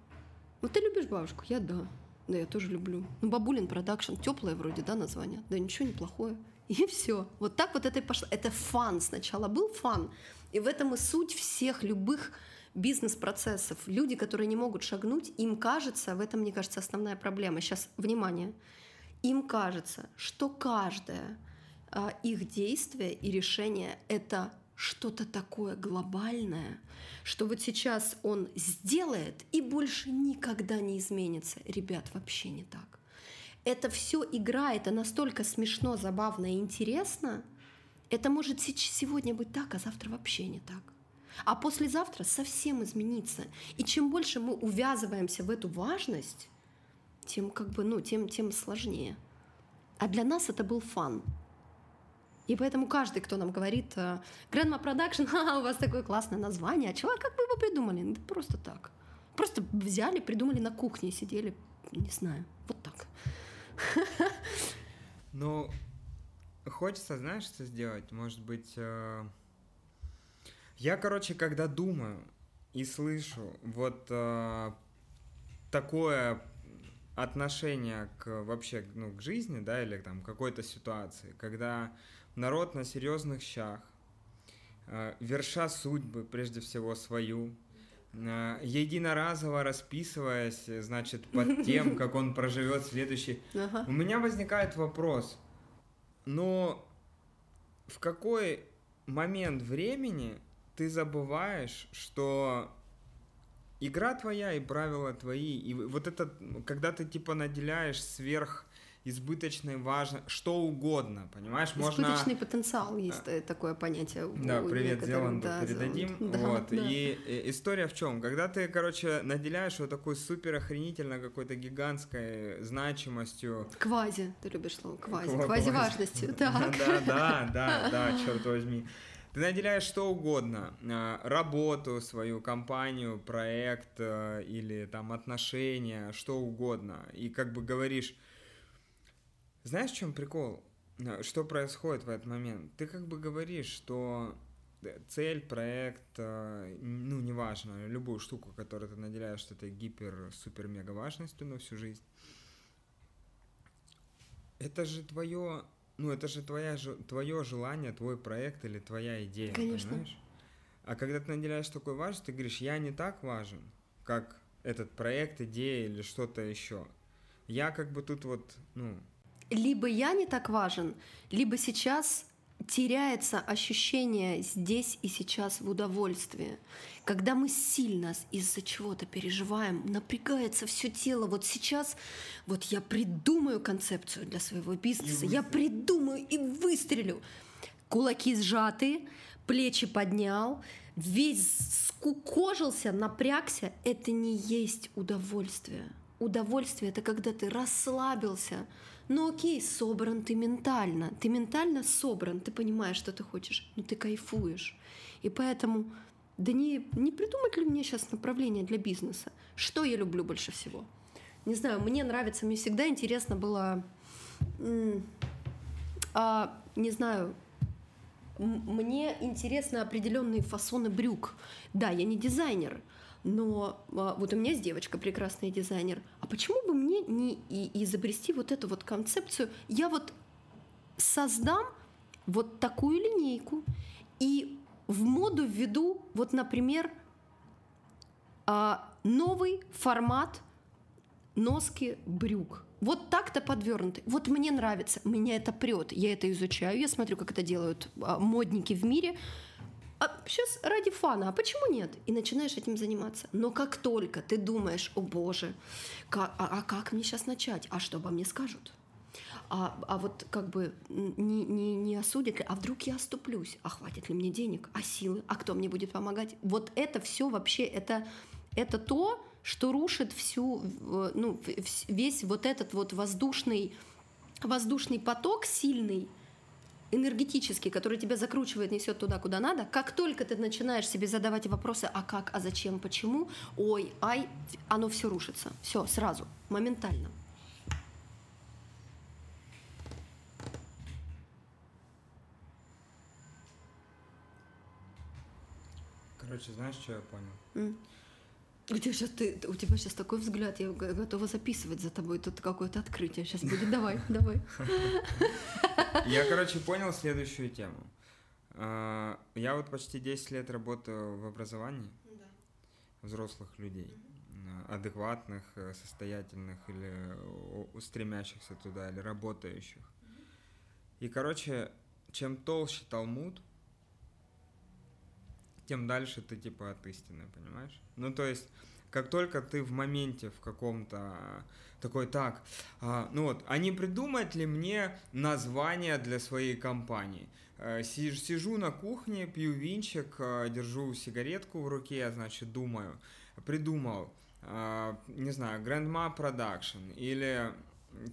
Вот ты любишь бабушку? Я да. Да, я тоже люблю. Ну, Бабулин продакшн, теплое вроде, да, название? Да ничего неплохое. И (laughs) все. Вот так вот это и пошло. Это фан сначала был фан. И в этом и суть всех любых бизнес-процессов. Люди, которые не могут шагнуть, им кажется, в этом, мне кажется, основная проблема. Сейчас, внимание. Им кажется, что каждое а, их действие и решение — это что-то такое глобальное, что вот сейчас он сделает и больше никогда не изменится. Ребят, вообще не так. Это все игра, это настолько смешно, забавно и интересно. Это может сегодня быть так, а завтра вообще не так. А послезавтра совсем измениться. И чем больше мы увязываемся в эту важность, тем как бы, ну, тем, тем сложнее. А для нас это был фан. И поэтому каждый, кто нам говорит э, Grandma Production, (laughs) ха, у вас такое классное название, а чего, как вы его придумали? Да просто так. Просто взяли, придумали на кухне, сидели, не знаю, вот так. (laughs) Ну, хочется, знаешь, что сделать? Может быть, э... я, короче, когда думаю и слышу вот э, такое отношение к вообще ну, к жизни, да, или там какой-то ситуации, когда народ на серьезных щах, э, верша судьбы, прежде всего, свою, э, единоразово расписываясь, значит, под тем, (laughs) как он проживет следующий. Ага. У меня возникает вопрос, но в какой момент времени ты забываешь, что игра твоя и правила твои, и вот это, когда ты типа наделяешь сверх избыточный, важно, что угодно, понимаешь? Избыточный Можно... потенциал есть да. такое понятие. Да, привет, Зеланду да, передадим. (laughs) Да, вот. Да. И, и история в чем? Когда ты, короче, наделяешь вот такой супер охренительно какой-то гигантской значимостью. Квази, ты любишь слово квази, Ква- квази важностью, (laughs) так. Да, да, да, да, черт возьми. Ты наделяешь что угодно, а, работу, свою компанию, проект э, или там отношения, что угодно. И как бы говоришь, знаешь, в чем прикол? Э, что происходит в этот момент? Ты как бы говоришь, что э, цель, проект, ну, неважно, любую штуку, которую ты наделяешь этой гипер-супер-мега важностью на всю жизнь, это же твое, ну, это же твоя, твое желание, твой проект или твоя идея, Конечно. понимаешь? А когда ты наделяешь такой важность, ты говоришь, я не так важен, как этот проект, идея или что-то еще. Я как бы тут вот, ну, либо я не так важен, либо сейчас теряется ощущение здесь и сейчас в удовольствии. Когда мы сильно из-за чего-то переживаем, напрягается все тело. Вот сейчас вот я придумаю концепцию для своего бизнеса, я придумаю и выстрелю. Кулаки сжаты, плечи поднял, весь скукожился, напрягся. Это не есть удовольствие. Удовольствие — это когда ты расслабился, ну окей, собран ты ментально. Ты ментально собран, ты понимаешь, что ты хочешь, но ты кайфуешь. И поэтому, да не, не придумать ли мне сейчас направление для бизнеса? Что я люблю больше всего? Не знаю, мне нравится, мне всегда интересно было, а, не знаю, мне интересны определенные фасоны брюк. Да, я не дизайнер, но а, вот у меня есть девочка, прекрасный дизайнер. А почему бы мне не изобрести вот эту вот концепцию? Я вот создам вот такую линейку и в моду введу, вот, например, а, новый формат носки брюк. Вот так-то подвернутый. Вот мне нравится, меня это прет, я это изучаю, я смотрю, как это делают а, модники в мире а сейчас ради фана, а почему нет? И начинаешь этим заниматься. Но как только ты думаешь, о боже, как, а, а как мне сейчас начать? А что обо мне скажут? А, а вот как бы не, не, не осудят ли, а вдруг я оступлюсь, а хватит ли мне денег, а силы, а кто мне будет помогать? Вот это все вообще, это, это то, что рушит всю, ну, весь вот этот вот воздушный, воздушный поток сильный, энергетический, который тебя закручивает, несет туда, куда надо, как только ты начинаешь себе задавать вопросы, а как, а зачем, почему, ой, ай, оно все рушится. Все, сразу, моментально. Короче, знаешь, что я понял? Mm. Где сейчас ты, у тебя сейчас такой взгляд, я готова записывать за тобой, тут какое-то открытие. Сейчас будет, давай, (laughs) давай. Я, короче, понял следующую тему. А, я вот почти 10 лет работаю в образовании. Взрослых людей, адекватных, э, состоятельных или стремящихся туда, или работающих. И, короче, чем толще Талмуд, тем дальше ты типа от истины, понимаешь? Ну, то есть, как только ты в моменте в каком-то такой, так, а, ну вот, а не придумать ли мне название для своей компании? Э, сижу на кухне, пью винчик, э, держу сигаретку в руке, значит, думаю, придумал, э, не знаю, Grandma Production или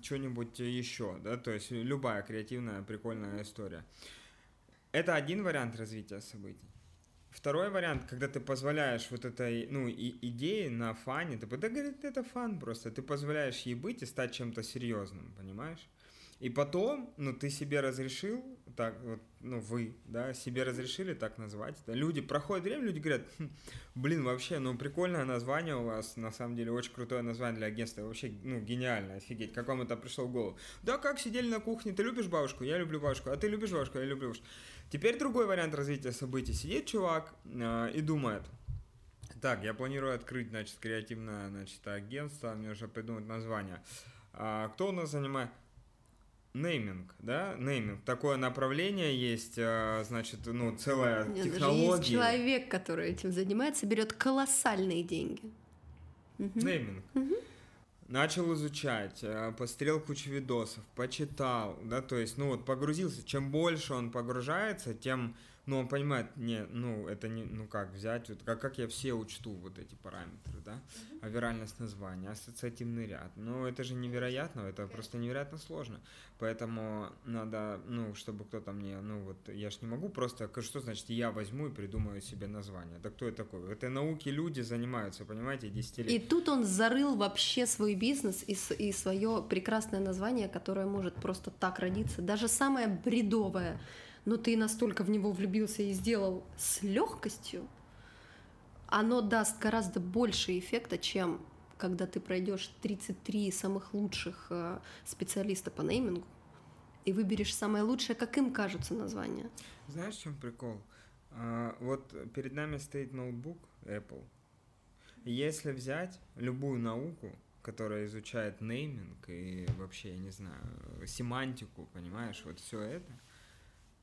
что-нибудь еще, да, то есть любая креативная, прикольная история. Это один вариант развития событий. Второй вариант, когда ты позволяешь вот этой, ну, и, идее на фане, ты, да, говорит, это фан просто, ты позволяешь ей быть и стать чем-то серьезным, понимаешь? И потом, ну, ты себе разрешил, так вот, ну, вы, да, себе разрешили так назвать. Да, люди, проходит время, люди говорят, хм, блин, вообще, ну, прикольное название у вас, на самом деле, очень крутое название для агентства, вообще, ну, гениально, офигеть, как вам это пришло в голову. Да, как сидели на кухне, ты любишь бабушку? Я люблю бабушку, а ты любишь бабушку? Я люблю бабушку. Теперь другой вариант развития событий. Сидит чувак э, и думает, так, я планирую открыть, значит, креативное, значит, агентство, мне уже придумать название. А, кто у нас занимает? Нейминг, да, нейминг. Такое направление есть, а, значит, ну, целая Нет, технология. Даже есть человек, который этим занимается, берет колоссальные деньги. Нейминг. Угу. Начал изучать, а, пострел кучу видосов, почитал, да, то есть, ну вот погрузился. Чем больше он погружается, тем но он понимает, не, ну, это не, ну как взять, вот, как, как я все учту вот эти параметры, да, а виральность названия, ассоциативный ряд, ну, это же невероятно, это просто невероятно сложно, поэтому надо, ну, чтобы кто-то мне, ну, вот, я ж не могу просто, что значит, я возьму и придумаю себе название, да кто это такой, это науки люди занимаются, понимаете, десятилетия. И тут он зарыл вообще свой бизнес и, и свое прекрасное название, которое может просто так родиться, даже самое бредовое, но ты настолько в него влюбился и сделал с легкостью, оно даст гораздо больше эффекта, чем когда ты пройдешь 33 самых лучших э, специалиста по неймингу и выберешь самое лучшее, как им кажутся названия. Знаешь, в чем прикол? А, вот перед нами стоит ноутбук Apple. Если взять любую науку, которая изучает нейминг и вообще, я не знаю, семантику, понимаешь, вот все это,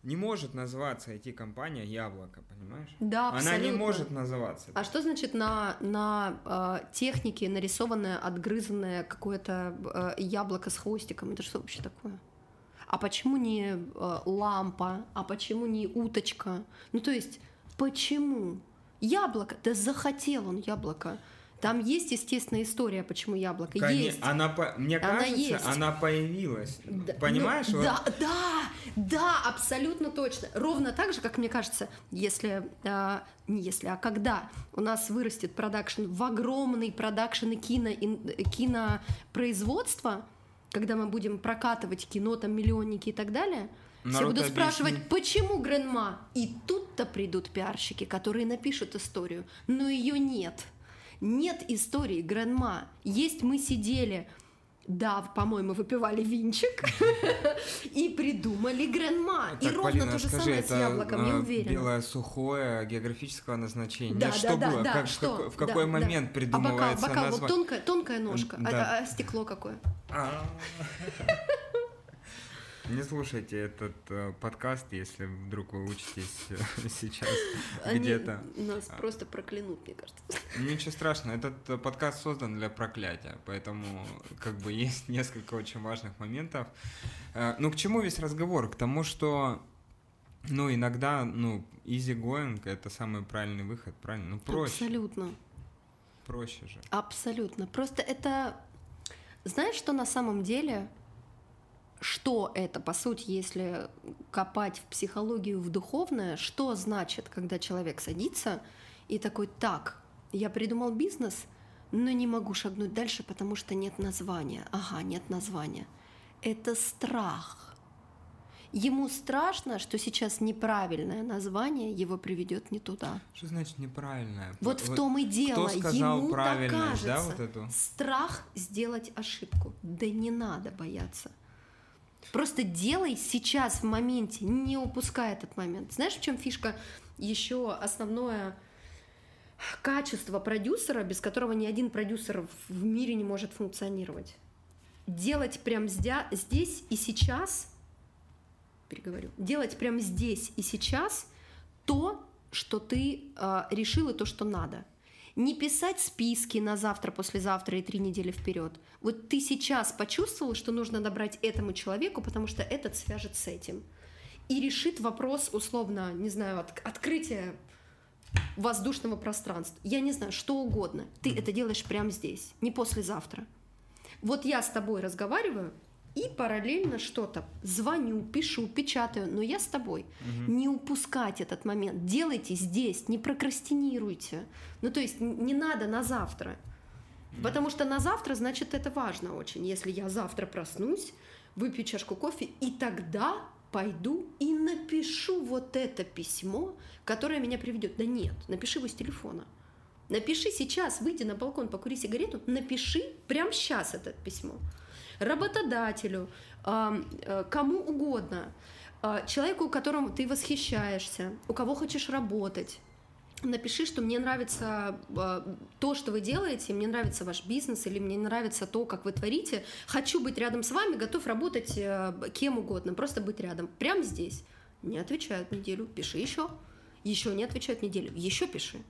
не может называться IT-компания Яблоко, понимаешь? Да, абсолютно. Она не может называться. А что значит на, на э, технике нарисованное, отгрызанное какое-то э, яблоко с хвостиком? Это что вообще такое? А почему не э, лампа? А почему не уточка? Ну, то есть, почему? Яблоко, да захотел он яблоко. Там есть, естественно, история, почему яблоко. Конечно, есть. Она, мне она кажется, есть. она появилась. Да, Понимаешь? Ну, вот? Да, да, да, абсолютно точно. Ровно так же, как мне кажется, если, э, не если, а когда у нас вырастет продакшн в огромный продакшн и кино, и, кинопроизводство, когда мы будем прокатывать кино, там, миллионники и так далее, Народ все будут спрашивать, почему Гренма? И тут-то придут пиарщики, которые напишут историю, но ее нет. Нет истории Гранма. Есть мы сидели, да, по-моему, выпивали винчик (laughs) и придумали Гренма. И ровно то же самое с яблоком, я уверена. белое сухое географического назначения. Да, что да, было? Да, как, что? В какой момент придумывается а бокал, бокал, вот тонкая, тонкая ножка, а, а стекло какое? (laughs) Не слушайте этот э, подкаст, если вдруг вы учитесь э, (laughs) сейчас где-то. Нас а. просто проклянут, мне кажется. Ничего страшного, этот э, подкаст создан для проклятия, поэтому как бы есть несколько очень важных моментов. Э, ну, к чему весь разговор? К тому, что ну, иногда, ну, easy going — это самый правильный выход, правильно? Ну, проще. Абсолютно. Проще же. Абсолютно. Просто это... Знаешь, что на самом деле что это, по сути, если копать в психологию, в духовное, что значит, когда человек садится и такой, так, я придумал бизнес, но не могу шагнуть дальше, потому что нет названия. Ага, нет названия. Это страх. Ему страшно, что сейчас неправильное название его приведет не туда. Что значит неправильное? Вот, вот в том и дело. Кто сказал Ему правильность, да, вот эту? Страх сделать ошибку. Да не надо бояться. Просто делай сейчас в моменте, не упускай этот момент. Знаешь, в чем фишка? Еще основное качество продюсера, без которого ни один продюсер в мире не может функционировать. Делать прямо здесь и сейчас, переговорю, делать прямо здесь и сейчас то, что ты э, решил и то, что надо. Не писать списки на завтра, послезавтра и три недели вперед. Вот ты сейчас почувствовал, что нужно добрать этому человеку, потому что этот свяжет с этим. И решит вопрос, условно, не знаю, от, открытия воздушного пространства. Я не знаю, что угодно. Ты это делаешь прямо здесь, не послезавтра. Вот я с тобой разговариваю, и параллельно что-то звоню, пишу, печатаю, но я с тобой. Угу. Не упускать этот момент. Делайте здесь, не прокрастинируйте. Ну, то есть не надо на завтра. Угу. Потому что на завтра, значит, это важно очень. Если я завтра проснусь, выпью чашку кофе, и тогда пойду и напишу вот это письмо, которое меня приведет. Да нет, напиши его с телефона. Напиши сейчас, выйди на балкон, покури сигарету, напиши прямо сейчас это письмо работодателю, э, кому угодно, а, человеку, которому ты восхищаешься, у кого хочешь работать. Напиши, что мне нравится а, то, что вы делаете, мне нравится ваш бизнес или мне нравится то, как вы творите. Хочу быть рядом с вами, готов работать э, кем угодно, просто быть рядом. Прямо здесь. Не отвечают неделю, пиши еще. Еще не отвечают неделю, еще пиши.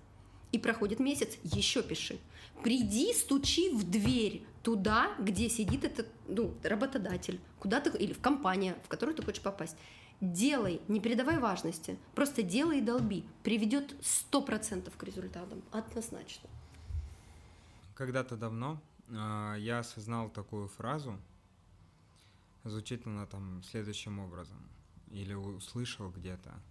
И проходит месяц, еще пиши. Приди, стучи в дверь туда, где сидит этот ну, работодатель, куда ты, или в компанию, в которую ты хочешь попасть. Делай, не передавай важности, просто делай и долби. Приведет 100% к результатам, однозначно. Когда-то давно э, я осознал такую фразу, звучит она там следующим образом, или услышал где-то –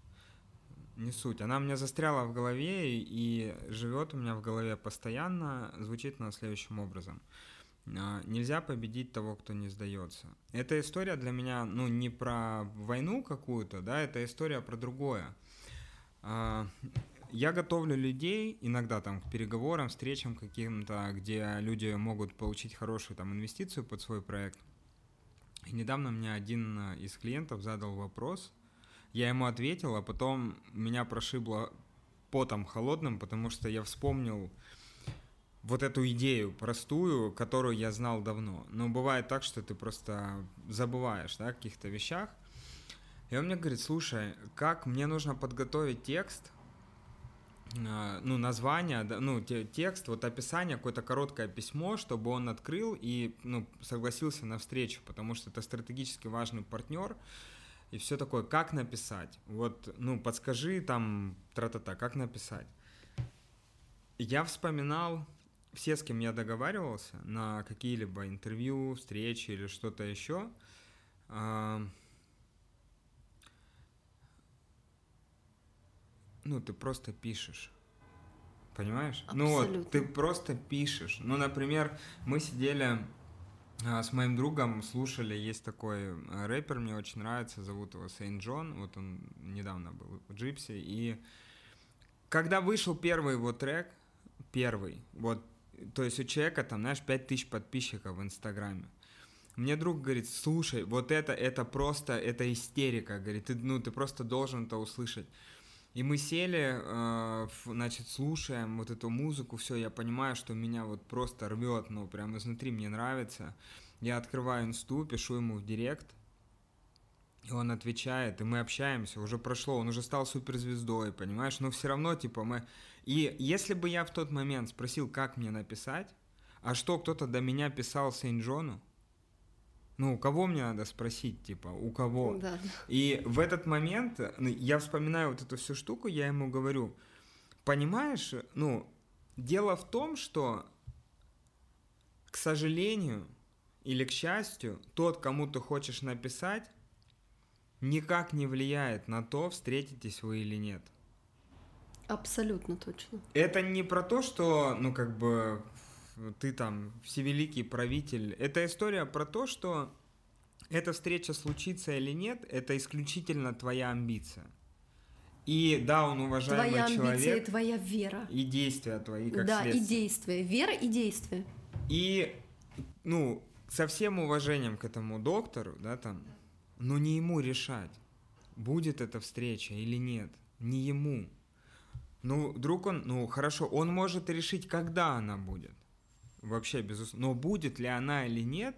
не суть. Она мне застряла в голове и живет у меня в голове постоянно, звучит она следующим образом. А, нельзя победить того, кто не сдается. Эта история для меня, ну, не про войну какую-то, да, это история про другое. А, я готовлю людей иногда там к переговорам, встречам каким-то, где люди могут получить хорошую там инвестицию под свой проект. И недавно мне один из клиентов задал вопрос, я ему ответил, а потом меня прошибло потом холодным, потому что я вспомнил вот эту идею простую, которую я знал давно. Но бывает так, что ты просто забываешь да, о каких-то вещах. И он мне говорит, слушай, как мне нужно подготовить текст, а, ну, название, ну, текст, вот описание, какое-то короткое письмо, чтобы он открыл и, ну, согласился на встречу, потому что это стратегически важный партнер, и все такое, как написать? Вот, ну, подскажи там, тра-та-та, как написать? Я вспоминал все, с кем я договаривался на какие-либо интервью, встречи или что-то еще. А, ну, ты просто пишешь. Понимаешь? Абсолютно. Ну вот, ты просто пишешь. Ну, например, мы сидели а, с моим другом слушали, есть такой э, рэпер, мне очень нравится, зовут его Сейн Джон, вот он недавно был в Джипси, и когда вышел первый его трек, первый, вот, то есть у человека там, знаешь, 5000 подписчиков в Инстаграме, мне друг говорит, слушай, вот это, это просто, это истерика, говорит, ты, ну, ты просто должен это услышать. И мы сели, э, значит, слушаем вот эту музыку, все, я понимаю, что меня вот просто рвет, ну, прям изнутри мне нравится. Я открываю инсту, пишу ему в директ, и он отвечает, и мы общаемся, уже прошло, он уже стал суперзвездой, понимаешь, но все равно, типа, мы... И если бы я в тот момент спросил, как мне написать, а что кто-то до меня писал Сейн-Джону, ну, у кого мне надо спросить, типа, у кого? Да. И в этот момент ну, я вспоминаю вот эту всю штуку, я ему говорю, понимаешь, ну, дело в том, что, к сожалению или к счастью, тот, кому ты хочешь написать, никак не влияет на то, встретитесь вы или нет. Абсолютно точно. Это не про то, что, ну, как бы ты там всевеликий правитель. Это история про то, что эта встреча случится или нет, это исключительно твоя амбиция. И да, он уважаемый твоя человек. Твоя амбиция и твоя вера. И действия твои, как Да, следствие. и действия. Вера и действия. И, ну, со всем уважением к этому доктору, да, там, но не ему решать, будет эта встреча или нет. Не ему. Ну, вдруг он, ну, хорошо, он может решить, когда она будет. Вообще, безусловно. Но будет ли она или нет,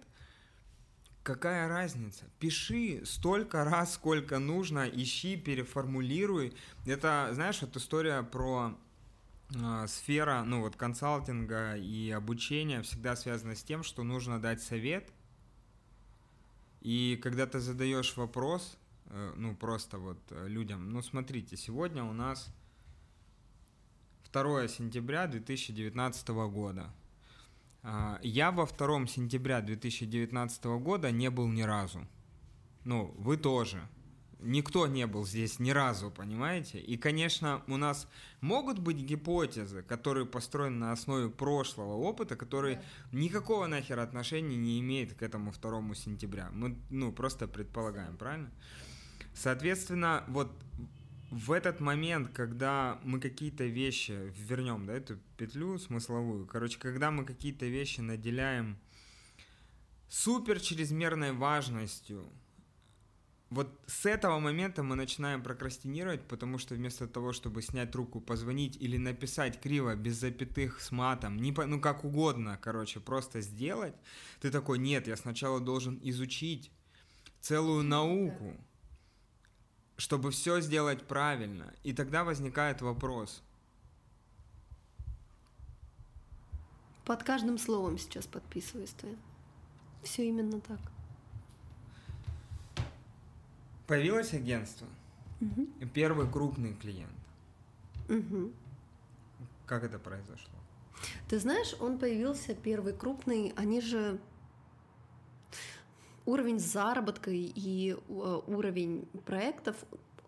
какая разница? Пиши столько раз, сколько нужно, ищи, переформулируй. Это, знаешь, вот история про э, сфера, ну вот консалтинга и обучения всегда связана с тем, что нужно дать совет. И когда ты задаешь вопрос, э, ну просто вот э, людям, ну смотрите, сегодня у нас 2 сентября 2019 года. А, я во 2 сентября 2019 года не был ни разу. Ну, вы тоже. Никто не был здесь ни разу, понимаете? И, конечно, у нас могут быть гипотезы, которые построены на основе прошлого опыта, которые да. никакого нахер отношения не имеют к этому 2 сентября. Мы, ну, просто предполагаем, правильно? Соответственно, вот в этот момент, когда мы какие-то вещи, вернем, да, эту петлю смысловую, короче, когда мы какие-то вещи наделяем супер чрезмерной важностью, вот с этого момента мы начинаем прокрастинировать, потому что вместо того, чтобы снять трубку, позвонить или написать криво, без запятых, с матом, не по, ну как угодно, короче, просто сделать, ты такой, нет, я сначала должен изучить целую науку, чтобы все сделать правильно. И тогда возникает вопрос. Под каждым словом сейчас подписываюсь твоим. Все именно так. Появилось агентство. Угу. Первый крупный клиент. Угу. Как это произошло? Ты знаешь, он появился первый крупный. Они же уровень заработка и э, уровень проектов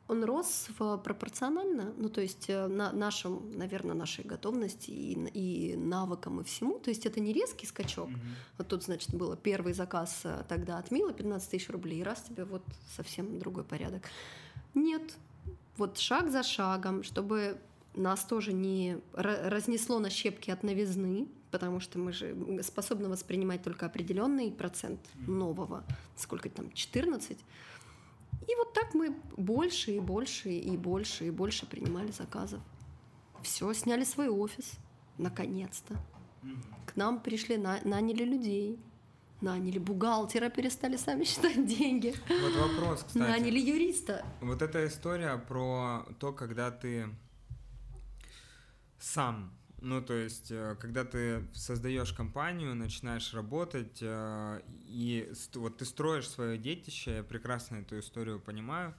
он рос в пропорционально, ну то есть э, на нашем, наверное, нашей готовности и, и навыкам и всему. То есть это не резкий скачок. Mm-hmm. Вот тут, значит, было первый заказ э, тогда от Мила 15 тысяч рублей, и раз тебе вот совсем другой порядок. Нет, вот шаг за шагом, чтобы нас тоже не разнесло на щепки от новизны, потому что мы же способны воспринимать только определенный процент нового, сколько там, 14. И вот так мы больше и больше и больше и больше принимали заказов. Все, сняли свой офис, наконец-то. К нам пришли, на, наняли людей, наняли бухгалтера, перестали сами считать деньги. Вот вопрос, кстати. Наняли юриста. Вот эта история про то, когда ты сам ну, то есть, э, когда ты создаешь компанию, начинаешь работать, э, и вот ты строишь свое детище, я прекрасно эту историю понимаю.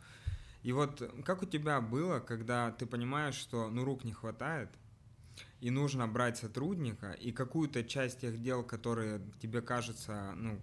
И вот как у тебя было, когда ты понимаешь, что ну рук не хватает, и нужно брать сотрудника, и какую-то часть тех дел, которые тебе кажутся ну,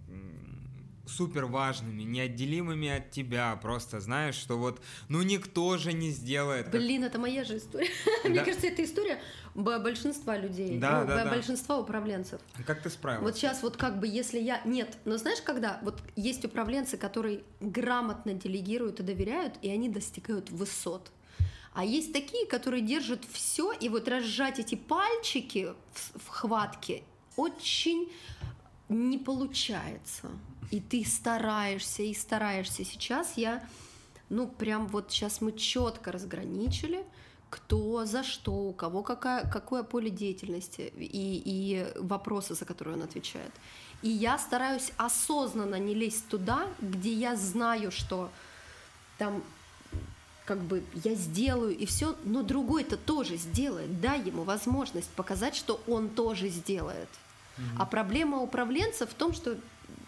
супер важными, неотделимыми от тебя, просто знаешь, что вот, ну никто же не сделает. Блин, это моя же история. (laughs) Да? Мне кажется, это история большинства людей, да, ну, да, да. большинства управленцев. Как ты справилась? Вот сейчас вот как бы если я... Нет, но знаешь, когда вот есть управленцы, которые грамотно делегируют и доверяют, и они достигают высот. А есть такие, которые держат все, и вот разжать эти пальчики в, в хватке очень не получается и ты стараешься и стараешься. Сейчас я, ну, прям вот сейчас мы четко разграничили, кто за что, у кого какая, какое поле деятельности и, и вопросы, за которые он отвечает. И я стараюсь осознанно не лезть туда, где я знаю, что там как бы я сделаю и все, но другой-то тоже сделает. Дай ему возможность показать, что он тоже сделает. Mm-hmm. А проблема управленца в том, что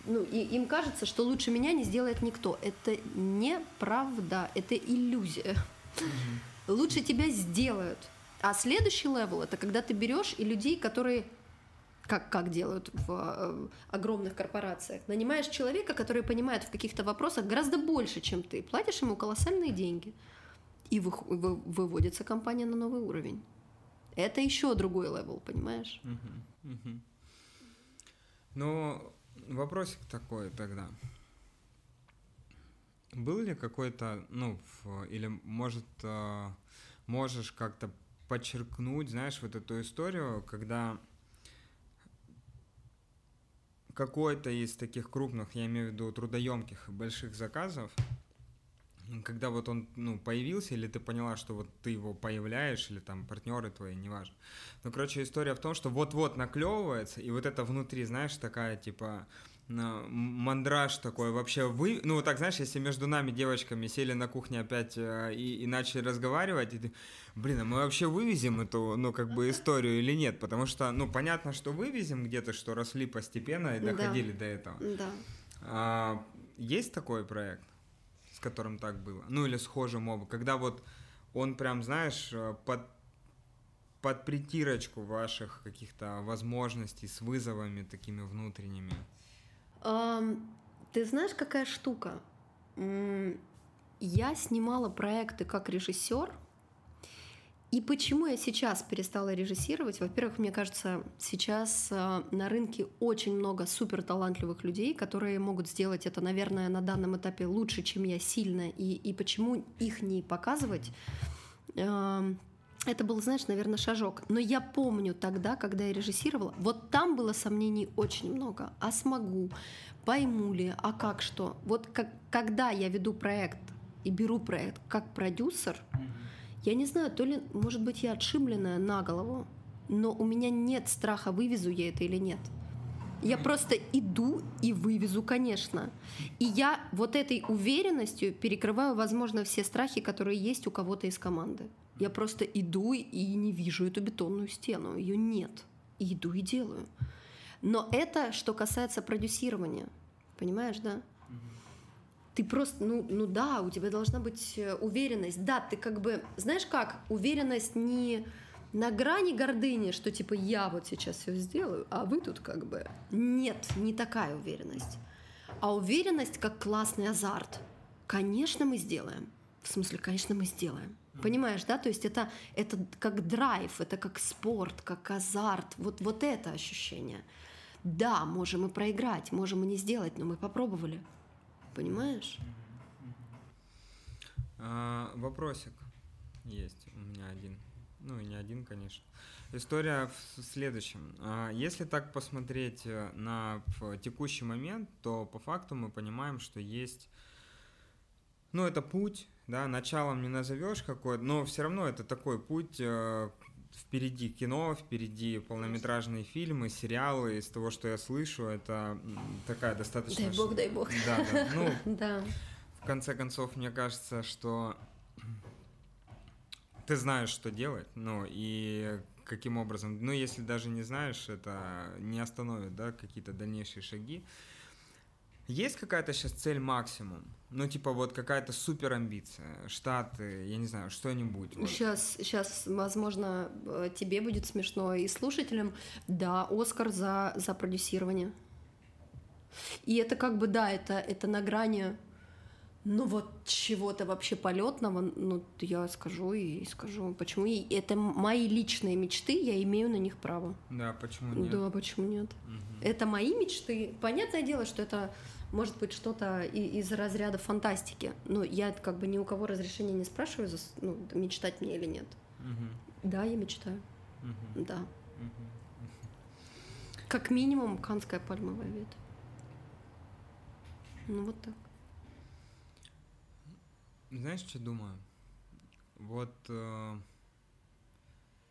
ну, и им кажется, что лучше меня не сделает никто. Это неправда, это иллюзия. Угу. Лучше тебя сделают. А следующий level это когда ты берешь и людей, которые как, как делают в э, огромных корпорациях. Нанимаешь человека, который понимает в каких-то вопросах гораздо больше, чем ты. Платишь ему колоссальные деньги. И вы, вы, выводится компания на новый уровень. Это еще другой level, понимаешь? Угу, угу. Ну, Вопросик такой тогда. Был ли какой-то, ну, или может, э, можешь как-то подчеркнуть, знаешь, вот эту историю, когда какой-то из таких крупных, я имею в виду трудоемких больших заказов, когда вот он ну, появился, или ты поняла, что вот ты его появляешь, или там партнеры твои, неважно. Ну, короче, история в том, что вот-вот наклевывается, и вот это внутри, знаешь, такая типа мандраж такой вообще вы ну вот так знаешь если между нами девочками сели на кухне опять э, и, и начали разговаривать и ты, блин а мы вообще вывезем эту ну как бы историю или нет потому что ну понятно что вывезем где-то что росли постепенно и доходили да. до этого да а, есть такой проект с которым так было. Ну или схожим оба. Когда вот он прям знаешь э, под под притирочку ваших каких-то возможностей с вызовами такими внутренними. Ты знаешь, какая штука? Я снимала проекты как режиссер, и почему я сейчас перестала режиссировать? Во-первых, мне кажется, сейчас а, на рынке очень много супер талантливых людей, которые могут сделать это, наверное, на данном этапе лучше, чем я сильно. И, и почему их не показывать? Это был, знаешь, наверное, шажок. Но я помню тогда, когда я режиссировала, вот там было сомнений очень много. А смогу? Пойму ли? А как что? Вот как, когда я веду проект и беру проект как продюсер, я не знаю, то ли, может быть, я отшимленная на голову, но у меня нет страха, вывезу я это или нет. Я просто иду и вывезу, конечно. И я вот этой уверенностью перекрываю, возможно, все страхи, которые есть у кого-то из команды. Я просто иду и не вижу эту бетонную стену, ее нет. И иду и делаю. Но это что касается продюсирования, понимаешь, да? Ты просто, ну, ну да, у тебя должна быть э, уверенность. Да, ты как бы, знаешь как, уверенность не на грани гордыни, что типа я вот сейчас все сделаю, а вы тут как бы... Нет, не такая уверенность. А уверенность как классный азарт. Конечно, мы сделаем. В смысле, конечно, мы сделаем. Понимаешь, да? То есть это, это как драйв, это как спорт, как азарт. Вот, вот это ощущение. Да, можем и проиграть, можем и не сделать, но мы попробовали. Понимаешь? А, вопросик есть у меня один. Ну и не один, конечно. История в следующем. А, если так посмотреть э, на текущий момент, то по факту мы понимаем, что есть ну, это путь, да, началом не назовешь какой но все равно это такой путь э, впереди кино, впереди полнометражные фильмы, сериалы. Из того, что я слышу, это такая достаточно... Дай бог, дай бог. Да, да. Ну, (laughs) да. в конце концов, мне кажется, что ты знаешь, что делать, ну, и каким образом, ну, если даже не знаешь, это не остановит, да, какие-то дальнейшие шаги. Есть какая-то сейчас цель максимум? Ну, типа, вот какая-то супер амбиция, штаты, я не знаю, что-нибудь. Вот. Сейчас, сейчас, возможно, э, тебе будет смешно и слушателям. Да, Оскар за, за продюсирование. И это как бы, да, это, это на грани, ну вот чего-то вообще полетного, ну я скажу и скажу, почему. И это мои личные мечты, я имею на них право. Да, почему нет? Да, почему нет? Угу. Это мои мечты. Понятное дело, что это может быть что-то из разряда фантастики. Но я как бы ни у кого разрешения не спрашиваю, ну, мечтать мне или нет. Угу. Да, я мечтаю. Угу. Да. Угу. Как минимум канская пальмовая ветвь. Ну вот так. Знаешь, что думаю? Вот э,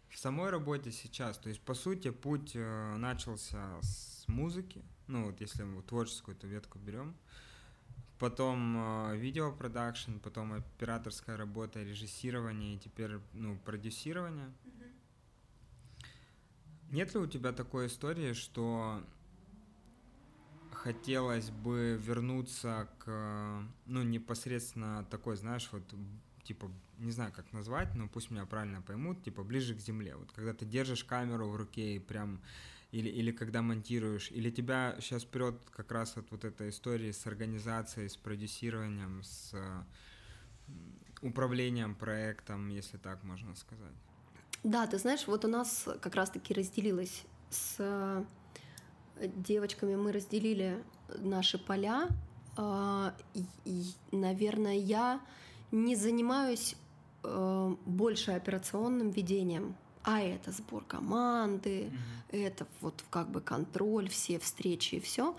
в самой работе сейчас, то есть по сути путь э, начался с музыки, ну вот если мы творческую эту ветку берем, потом э, видеопродакшн, потом операторская работа, режиссирование и теперь ну продюсирование. Нет ли у тебя такой истории, что хотелось бы вернуться к, ну, непосредственно такой, знаешь, вот, типа, не знаю, как назвать, но пусть меня правильно поймут, типа, ближе к земле. Вот когда ты держишь камеру в руке и прям или, или когда монтируешь, или тебя сейчас прет как раз от вот этой истории с организацией, с продюсированием, с управлением проектом, если так можно сказать. Да, ты знаешь, вот у нас как раз-таки разделилось с э, девочками, мы разделили наши поля, А, наверное, я не занимаюсь э, больше операционным ведением, а это сбор команды, mm-hmm. это вот как бы контроль, все встречи и все,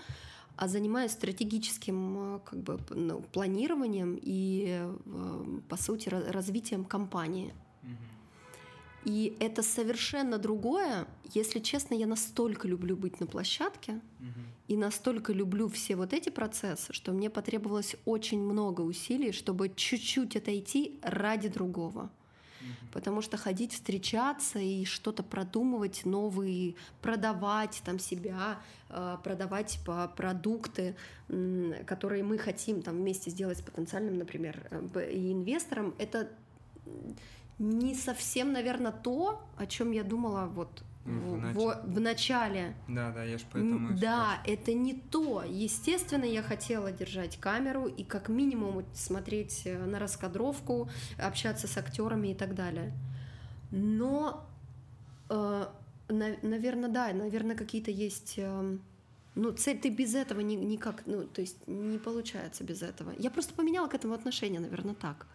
а занимаюсь стратегическим э, как бы ну, планированием и э, по сути развитием компании. И это совершенно другое. Если честно, я настолько люблю быть на площадке угу. и настолько люблю все вот эти процессы, что мне потребовалось очень много усилий, чтобы чуть-чуть отойти ради другого. Потому что ходить, встречаться и что-то продумывать новые, продавать там себя, э, продавать по продукты, которые мы хотим там вместе сделать с потенциальным, например, э, и инвестором, это не совсем, наверное, то, о чем я думала вот в, в, в начале. Да, да, я же поэтому. Да, это не то. Естественно, я хотела держать камеру и как минимум смотреть э, на раскадровку, общаться с актерами и так далее. Но, э, на, наверное, да, наверное, какие-то есть. Э, ну, цель ты без этого ни, никак, ну, то есть не получается без этого. Я просто поменяла к этому отношение, наверное, так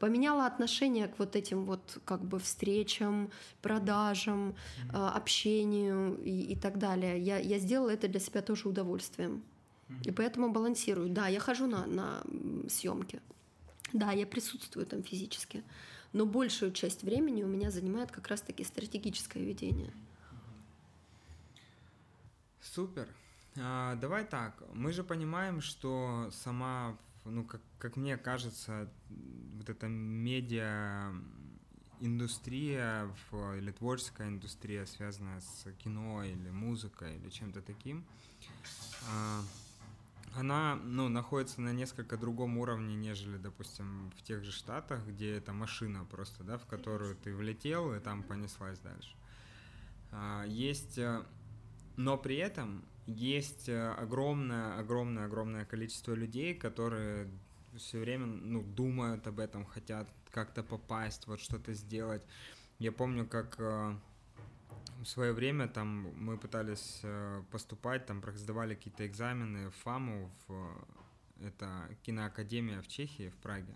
поменяла отношение к вот этим вот как бы встречам, продажам, mm-hmm. общению и, и так далее. Я, я сделала это для себя тоже удовольствием. Mm-hmm. И поэтому балансирую. Да, я хожу на, на съемки. Да, я присутствую там физически. Но большую часть времени у меня занимает как раз-таки стратегическое ведение. Супер. А, давай так. Мы же понимаем, что сама ну, как, как мне кажется, вот эта медиа индустрия в, или творческая индустрия, связанная с кино или музыкой или чем-то таким, а, она ну, находится на несколько другом уровне, нежели, допустим, в тех же Штатах, где это машина просто, да, в которую ты влетел и там понеслась дальше. А, есть, э, но при этом есть огромное, огромное, огромное количество людей, которые все время, ну, думают об этом, хотят как-то попасть, вот что-то сделать. Я помню, как э, в свое время там мы пытались э, поступать, там сдавали какие-то экзамены в ФАМу, в, это киноакадемия в Чехии, в Праге,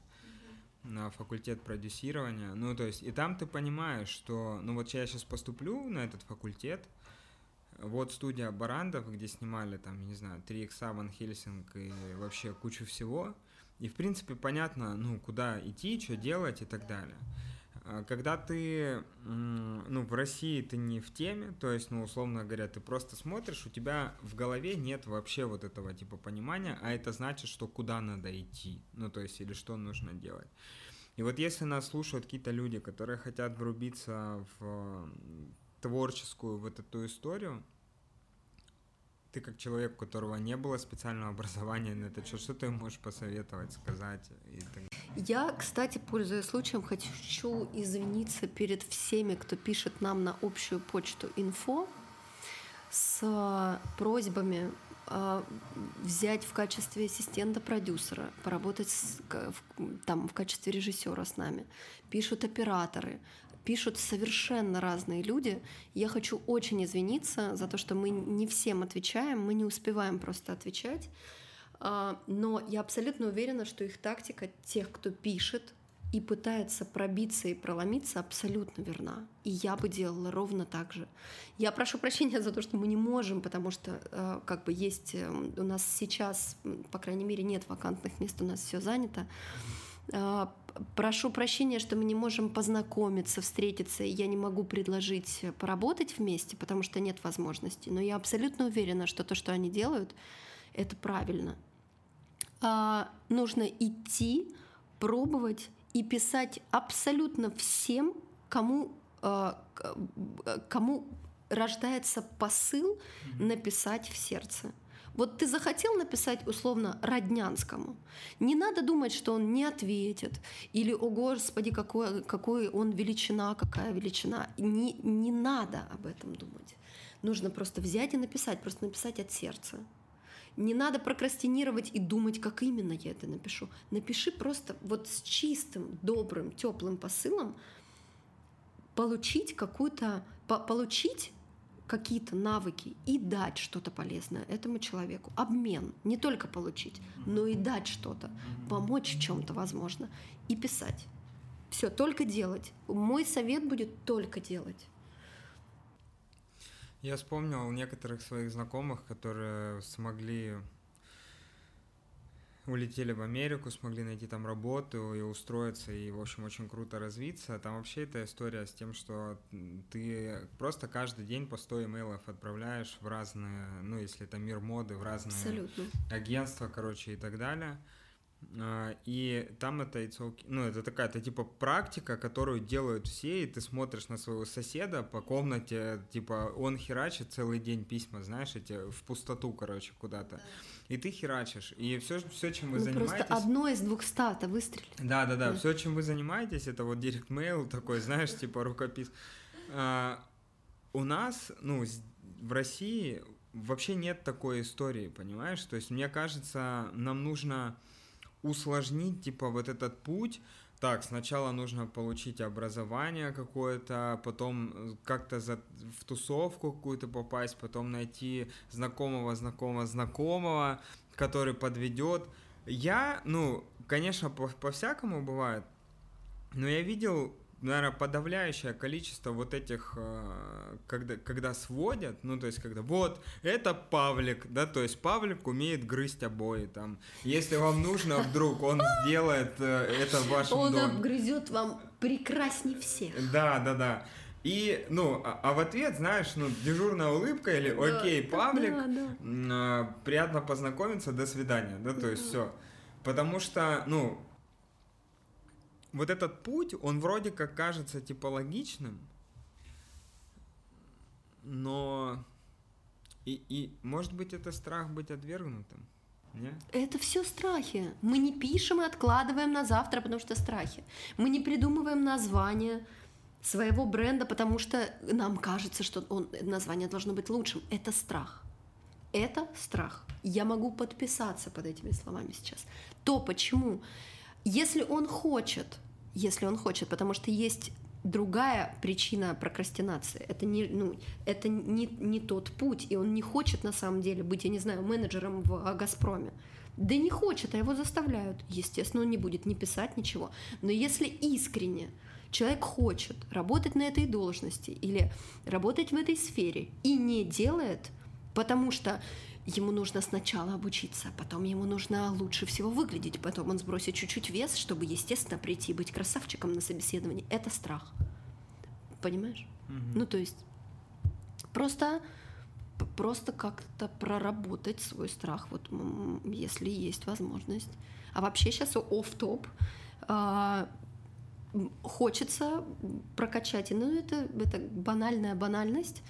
на факультет продюсирования. Ну, то есть, и там ты понимаешь, что, ну, вот я сейчас поступлю на этот факультет, вот студия Барандов, где снимали там, не знаю, 3 икса, Ван Хельсинг и вообще кучу всего. И, в принципе, понятно, ну, куда идти, что делать и так далее. А когда ты, ну, в России ты не в теме, то есть, ну, условно говоря, ты просто смотришь, у тебя в голове нет вообще вот этого типа понимания, а это значит, что куда надо идти, ну, то есть, или что нужно делать. И вот если нас слушают какие-то люди, которые хотят врубиться в творческую вот эту историю, ты как человек, у которого не было специального (laughs) образования на это, что, что ты можешь посоветовать, сказать? И так... Я, кстати, пользуясь случаем, хочу извиниться перед всеми, кто пишет нам на общую почту инфо с просьбами э, взять в качестве ассистента продюсера, поработать с, там в качестве режиссера с нами. Пишут операторы, пишут совершенно разные люди. Я хочу очень извиниться за то, что мы не всем отвечаем, мы не успеваем просто отвечать. А, но я абсолютно уверена, что их тактика тех, кто пишет и пытается пробиться и проломиться, абсолютно верна. И я бы делала ровно так же. Я прошу прощения за то, что мы не можем, потому что а, как бы есть эм, у нас сейчас, по крайней мере, нет вакантных мест, у нас все занято. Прошу прощения, что мы не можем познакомиться, встретиться, и я не могу предложить поработать вместе, потому что нет возможности. Но я абсолютно уверена, что то, что они делают, это правильно. А, нужно идти, пробовать и писать абсолютно всем, кому, а, кому рождается посыл написать в сердце. Вот ты захотел написать условно Роднянскому. Не надо думать, что он не ответит. Или, о господи, какой, какой он величина, какая величина. Не, не надо об этом думать. Нужно просто взять и написать, просто написать от сердца. Не надо прокрастинировать и думать, как именно я это напишу. Напиши просто вот с чистым, добрым, теплым посылом получить какую-то, по получить какие-то навыки и дать что-то полезное этому человеку. Обмен. Не только получить, но и дать что-то. Помочь в чем-то, возможно. И писать. Все, только делать. Мой совет будет только делать. Я вспомнил некоторых своих знакомых, которые смогли улетели в Америку, смогли найти там работу и устроиться, и, в общем, очень круто развиться. Там вообще эта история с тем, что ты просто каждый день по 100 имейлов отправляешь в разные, ну, если это мир моды, в разные Абсолютно. агентства, короче, и так далее. А, и там это okay. ну, это такая, это типа практика, которую делают все, и ты смотришь на своего соседа по комнате, типа он херачит целый день письма, знаешь, эти в пустоту, короче, куда-то. И ты херачишь. И все, все чем вы ну, занимаетесь... Просто одно из двухста-то выстрелит. Да, да, да. Все, чем вы занимаетесь, это вот директ мейл такой, знаешь, (laughs) типа рукопис. А, у нас, ну, в России вообще нет такой истории, понимаешь? То есть, мне кажется, нам нужно усложнить, типа, вот этот путь, так, сначала нужно получить образование какое-то, потом э, как-то за, в тусовку какую-то попасть, потом найти знакомого, знакомого, знакомого, который подведет. Я, ну, конечно, по- по-всякому бывает, но я видел наверное, подавляющее количество вот этих, э, когда, когда сводят, ну, то есть, когда вот, это Павлик, да, то есть Павлик умеет грызть обои, там, если вам нужно вдруг, он сделает э, это в вашем он доме. Он обгрызет вам прекрасней всех. Да, да, да. И, ну, а, а в ответ, знаешь, ну, дежурная улыбка или «Окей, Павлик, да, да. Э, приятно познакомиться, до свидания», да, то есть все. Потому что, ну, вот этот путь, он вроде как кажется типологичным, но и, и может быть это страх быть отвергнутым. Нет? Это все страхи. Мы не пишем и откладываем на завтра, потому что страхи. Мы не придумываем название своего бренда, потому что нам кажется, что он, название должно быть лучшим. Это страх. Это страх. Я могу подписаться под этими словами сейчас. То, почему, если он хочет если он хочет, потому что есть другая причина прокрастинации. Это не, ну, это не, не тот путь, и он не хочет на самом деле быть, я не знаю, менеджером в «Газпроме». Да не хочет, а его заставляют. Естественно, он не будет не писать ничего. Но если искренне человек хочет работать на этой должности или работать в этой сфере и не делает, потому что ему нужно сначала обучиться, потом ему нужно лучше всего выглядеть, потом он сбросит чуть-чуть вес, чтобы, естественно, прийти и быть красавчиком на собеседовании. Это страх. Понимаешь? Угу. Ну, то есть просто просто как-то проработать свой страх, вот если есть возможность. А вообще сейчас оф-топ а, хочется прокачать, ну это, это банальная банальность,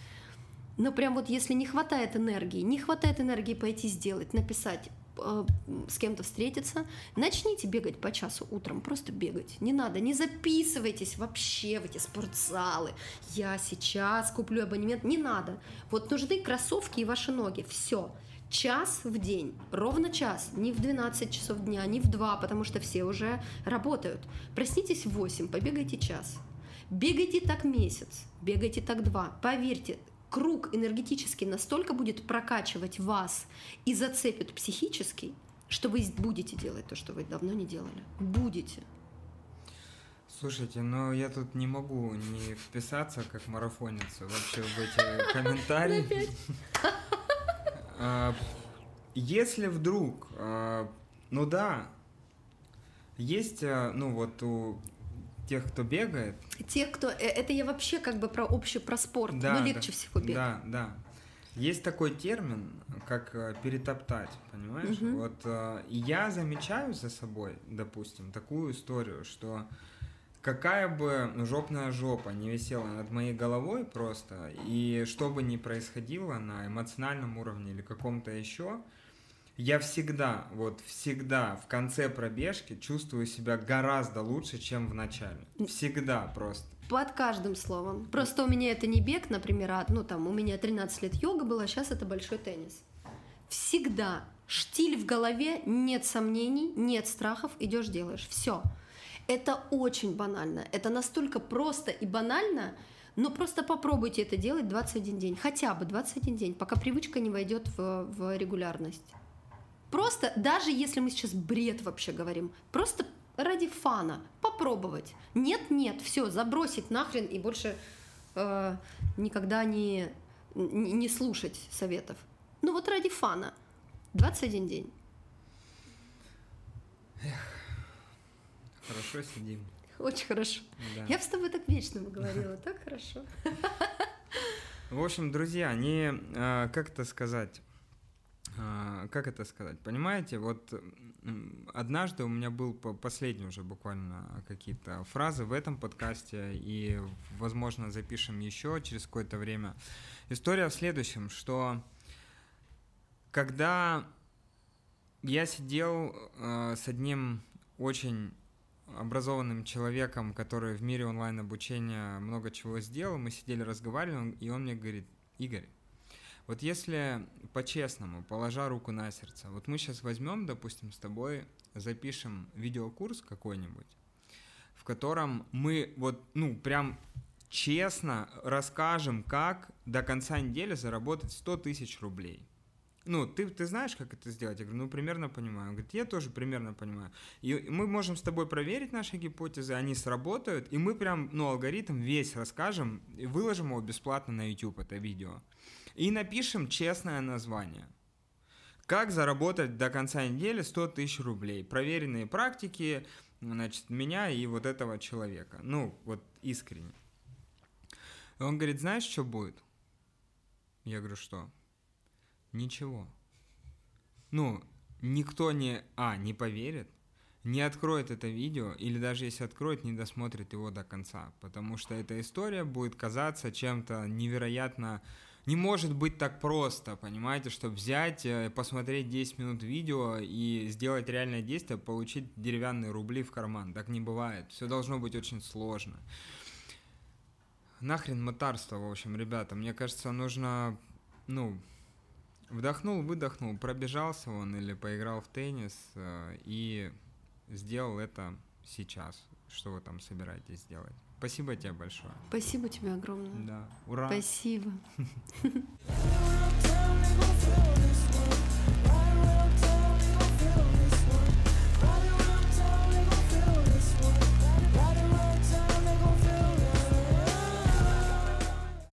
но прям вот если не хватает энергии, не хватает энергии пойти сделать, написать, э, с кем-то встретиться, начните бегать по часу утром, просто бегать. Не надо, не записывайтесь вообще в эти спортзалы. Я сейчас куплю абонемент. Не надо. Вот нужны кроссовки и ваши ноги. Все. Час в день, ровно час, не в 12 часов дня, не в 2, потому что все уже работают. Проснитесь в 8, побегайте час. Бегайте так месяц, бегайте так два. Поверьте, круг энергетический настолько будет прокачивать вас и зацепит психически, что вы будете делать то, что вы давно не делали. Будете. Слушайте, ну я тут не могу не вписаться как марафонец вообще в эти (laughs) комментарии. (laughs) А, если вдруг, а, ну да, есть, а, ну вот у тех, кто бегает. Тех, кто... Э, это я вообще как бы про общий, про спорт. Да, ну, легче да, всего бегать. Да, да. Есть такой термин, как э, перетоптать, понимаешь? Угу. Вот э, я замечаю за собой, допустим, такую историю, что какая бы жопная жопа не висела над моей головой просто, и что бы ни происходило на эмоциональном уровне или каком-то еще, я всегда, вот всегда в конце пробежки чувствую себя гораздо лучше, чем в начале. Всегда просто. Под каждым словом. Просто у меня это не бег, например, а, ну там у меня 13 лет йога была, сейчас это большой теннис. Всегда штиль в голове, нет сомнений, нет страхов, идешь делаешь. Все. Это очень банально. Это настолько просто и банально, Но просто попробуйте это делать 21 день, хотя бы 21 день, пока привычка не войдет в, в регулярность. Просто, даже если мы сейчас бред вообще говорим, просто ради фана попробовать. Нет, нет, все, забросить нахрен и больше э, никогда не, не, слушать советов. Ну вот ради фана. 21 день. Эх, хорошо сидим. Очень хорошо. Да. Я бы с тобой так вечно говорила, (laughs) так хорошо. В общем, друзья, не, э, как это сказать, как это сказать, понимаете, вот однажды у меня был последний уже буквально какие-то фразы в этом подкасте, и, возможно, запишем еще через какое-то время. История в следующем, что когда я сидел э, с одним очень образованным человеком, который в мире онлайн-обучения много чего сделал, мы сидели, разговаривали, и он мне говорит, Игорь, вот если по-честному, положа руку на сердце, вот мы сейчас возьмем, допустим, с тобой, запишем видеокурс какой-нибудь, в котором мы вот, ну, прям честно расскажем, как до конца недели заработать 100 тысяч рублей – ну, ты, ты знаешь, как это сделать? Я говорю, ну, примерно понимаю. Он говорит, я тоже примерно понимаю. И мы можем с тобой проверить наши гипотезы, они сработают, и мы прям, ну, алгоритм весь расскажем, и выложим его бесплатно на YouTube, это видео. И напишем честное название. Как заработать до конца недели 100 тысяч рублей? Проверенные практики, значит, меня и вот этого человека. Ну, вот искренне. Он говорит, знаешь, что будет? Я говорю, что? Ничего. Ну, никто не, а, не поверит, не откроет это видео, или даже если откроет, не досмотрит его до конца, потому что эта история будет казаться чем-то невероятно... Не может быть так просто, понимаете, чтобы взять, э, посмотреть 10 минут видео и сделать реальное действие, получить деревянные рубли в карман. Так не бывает. Все должно быть очень сложно. Нахрен мытарство, в общем, ребята. Мне кажется, нужно, ну, Вдохнул, выдохнул, пробежался он или поиграл в теннис э, и сделал это сейчас. Что вы там собираетесь сделать? Спасибо тебе большое. Спасибо тебе огромное. Да, ура. Спасибо. (laughs)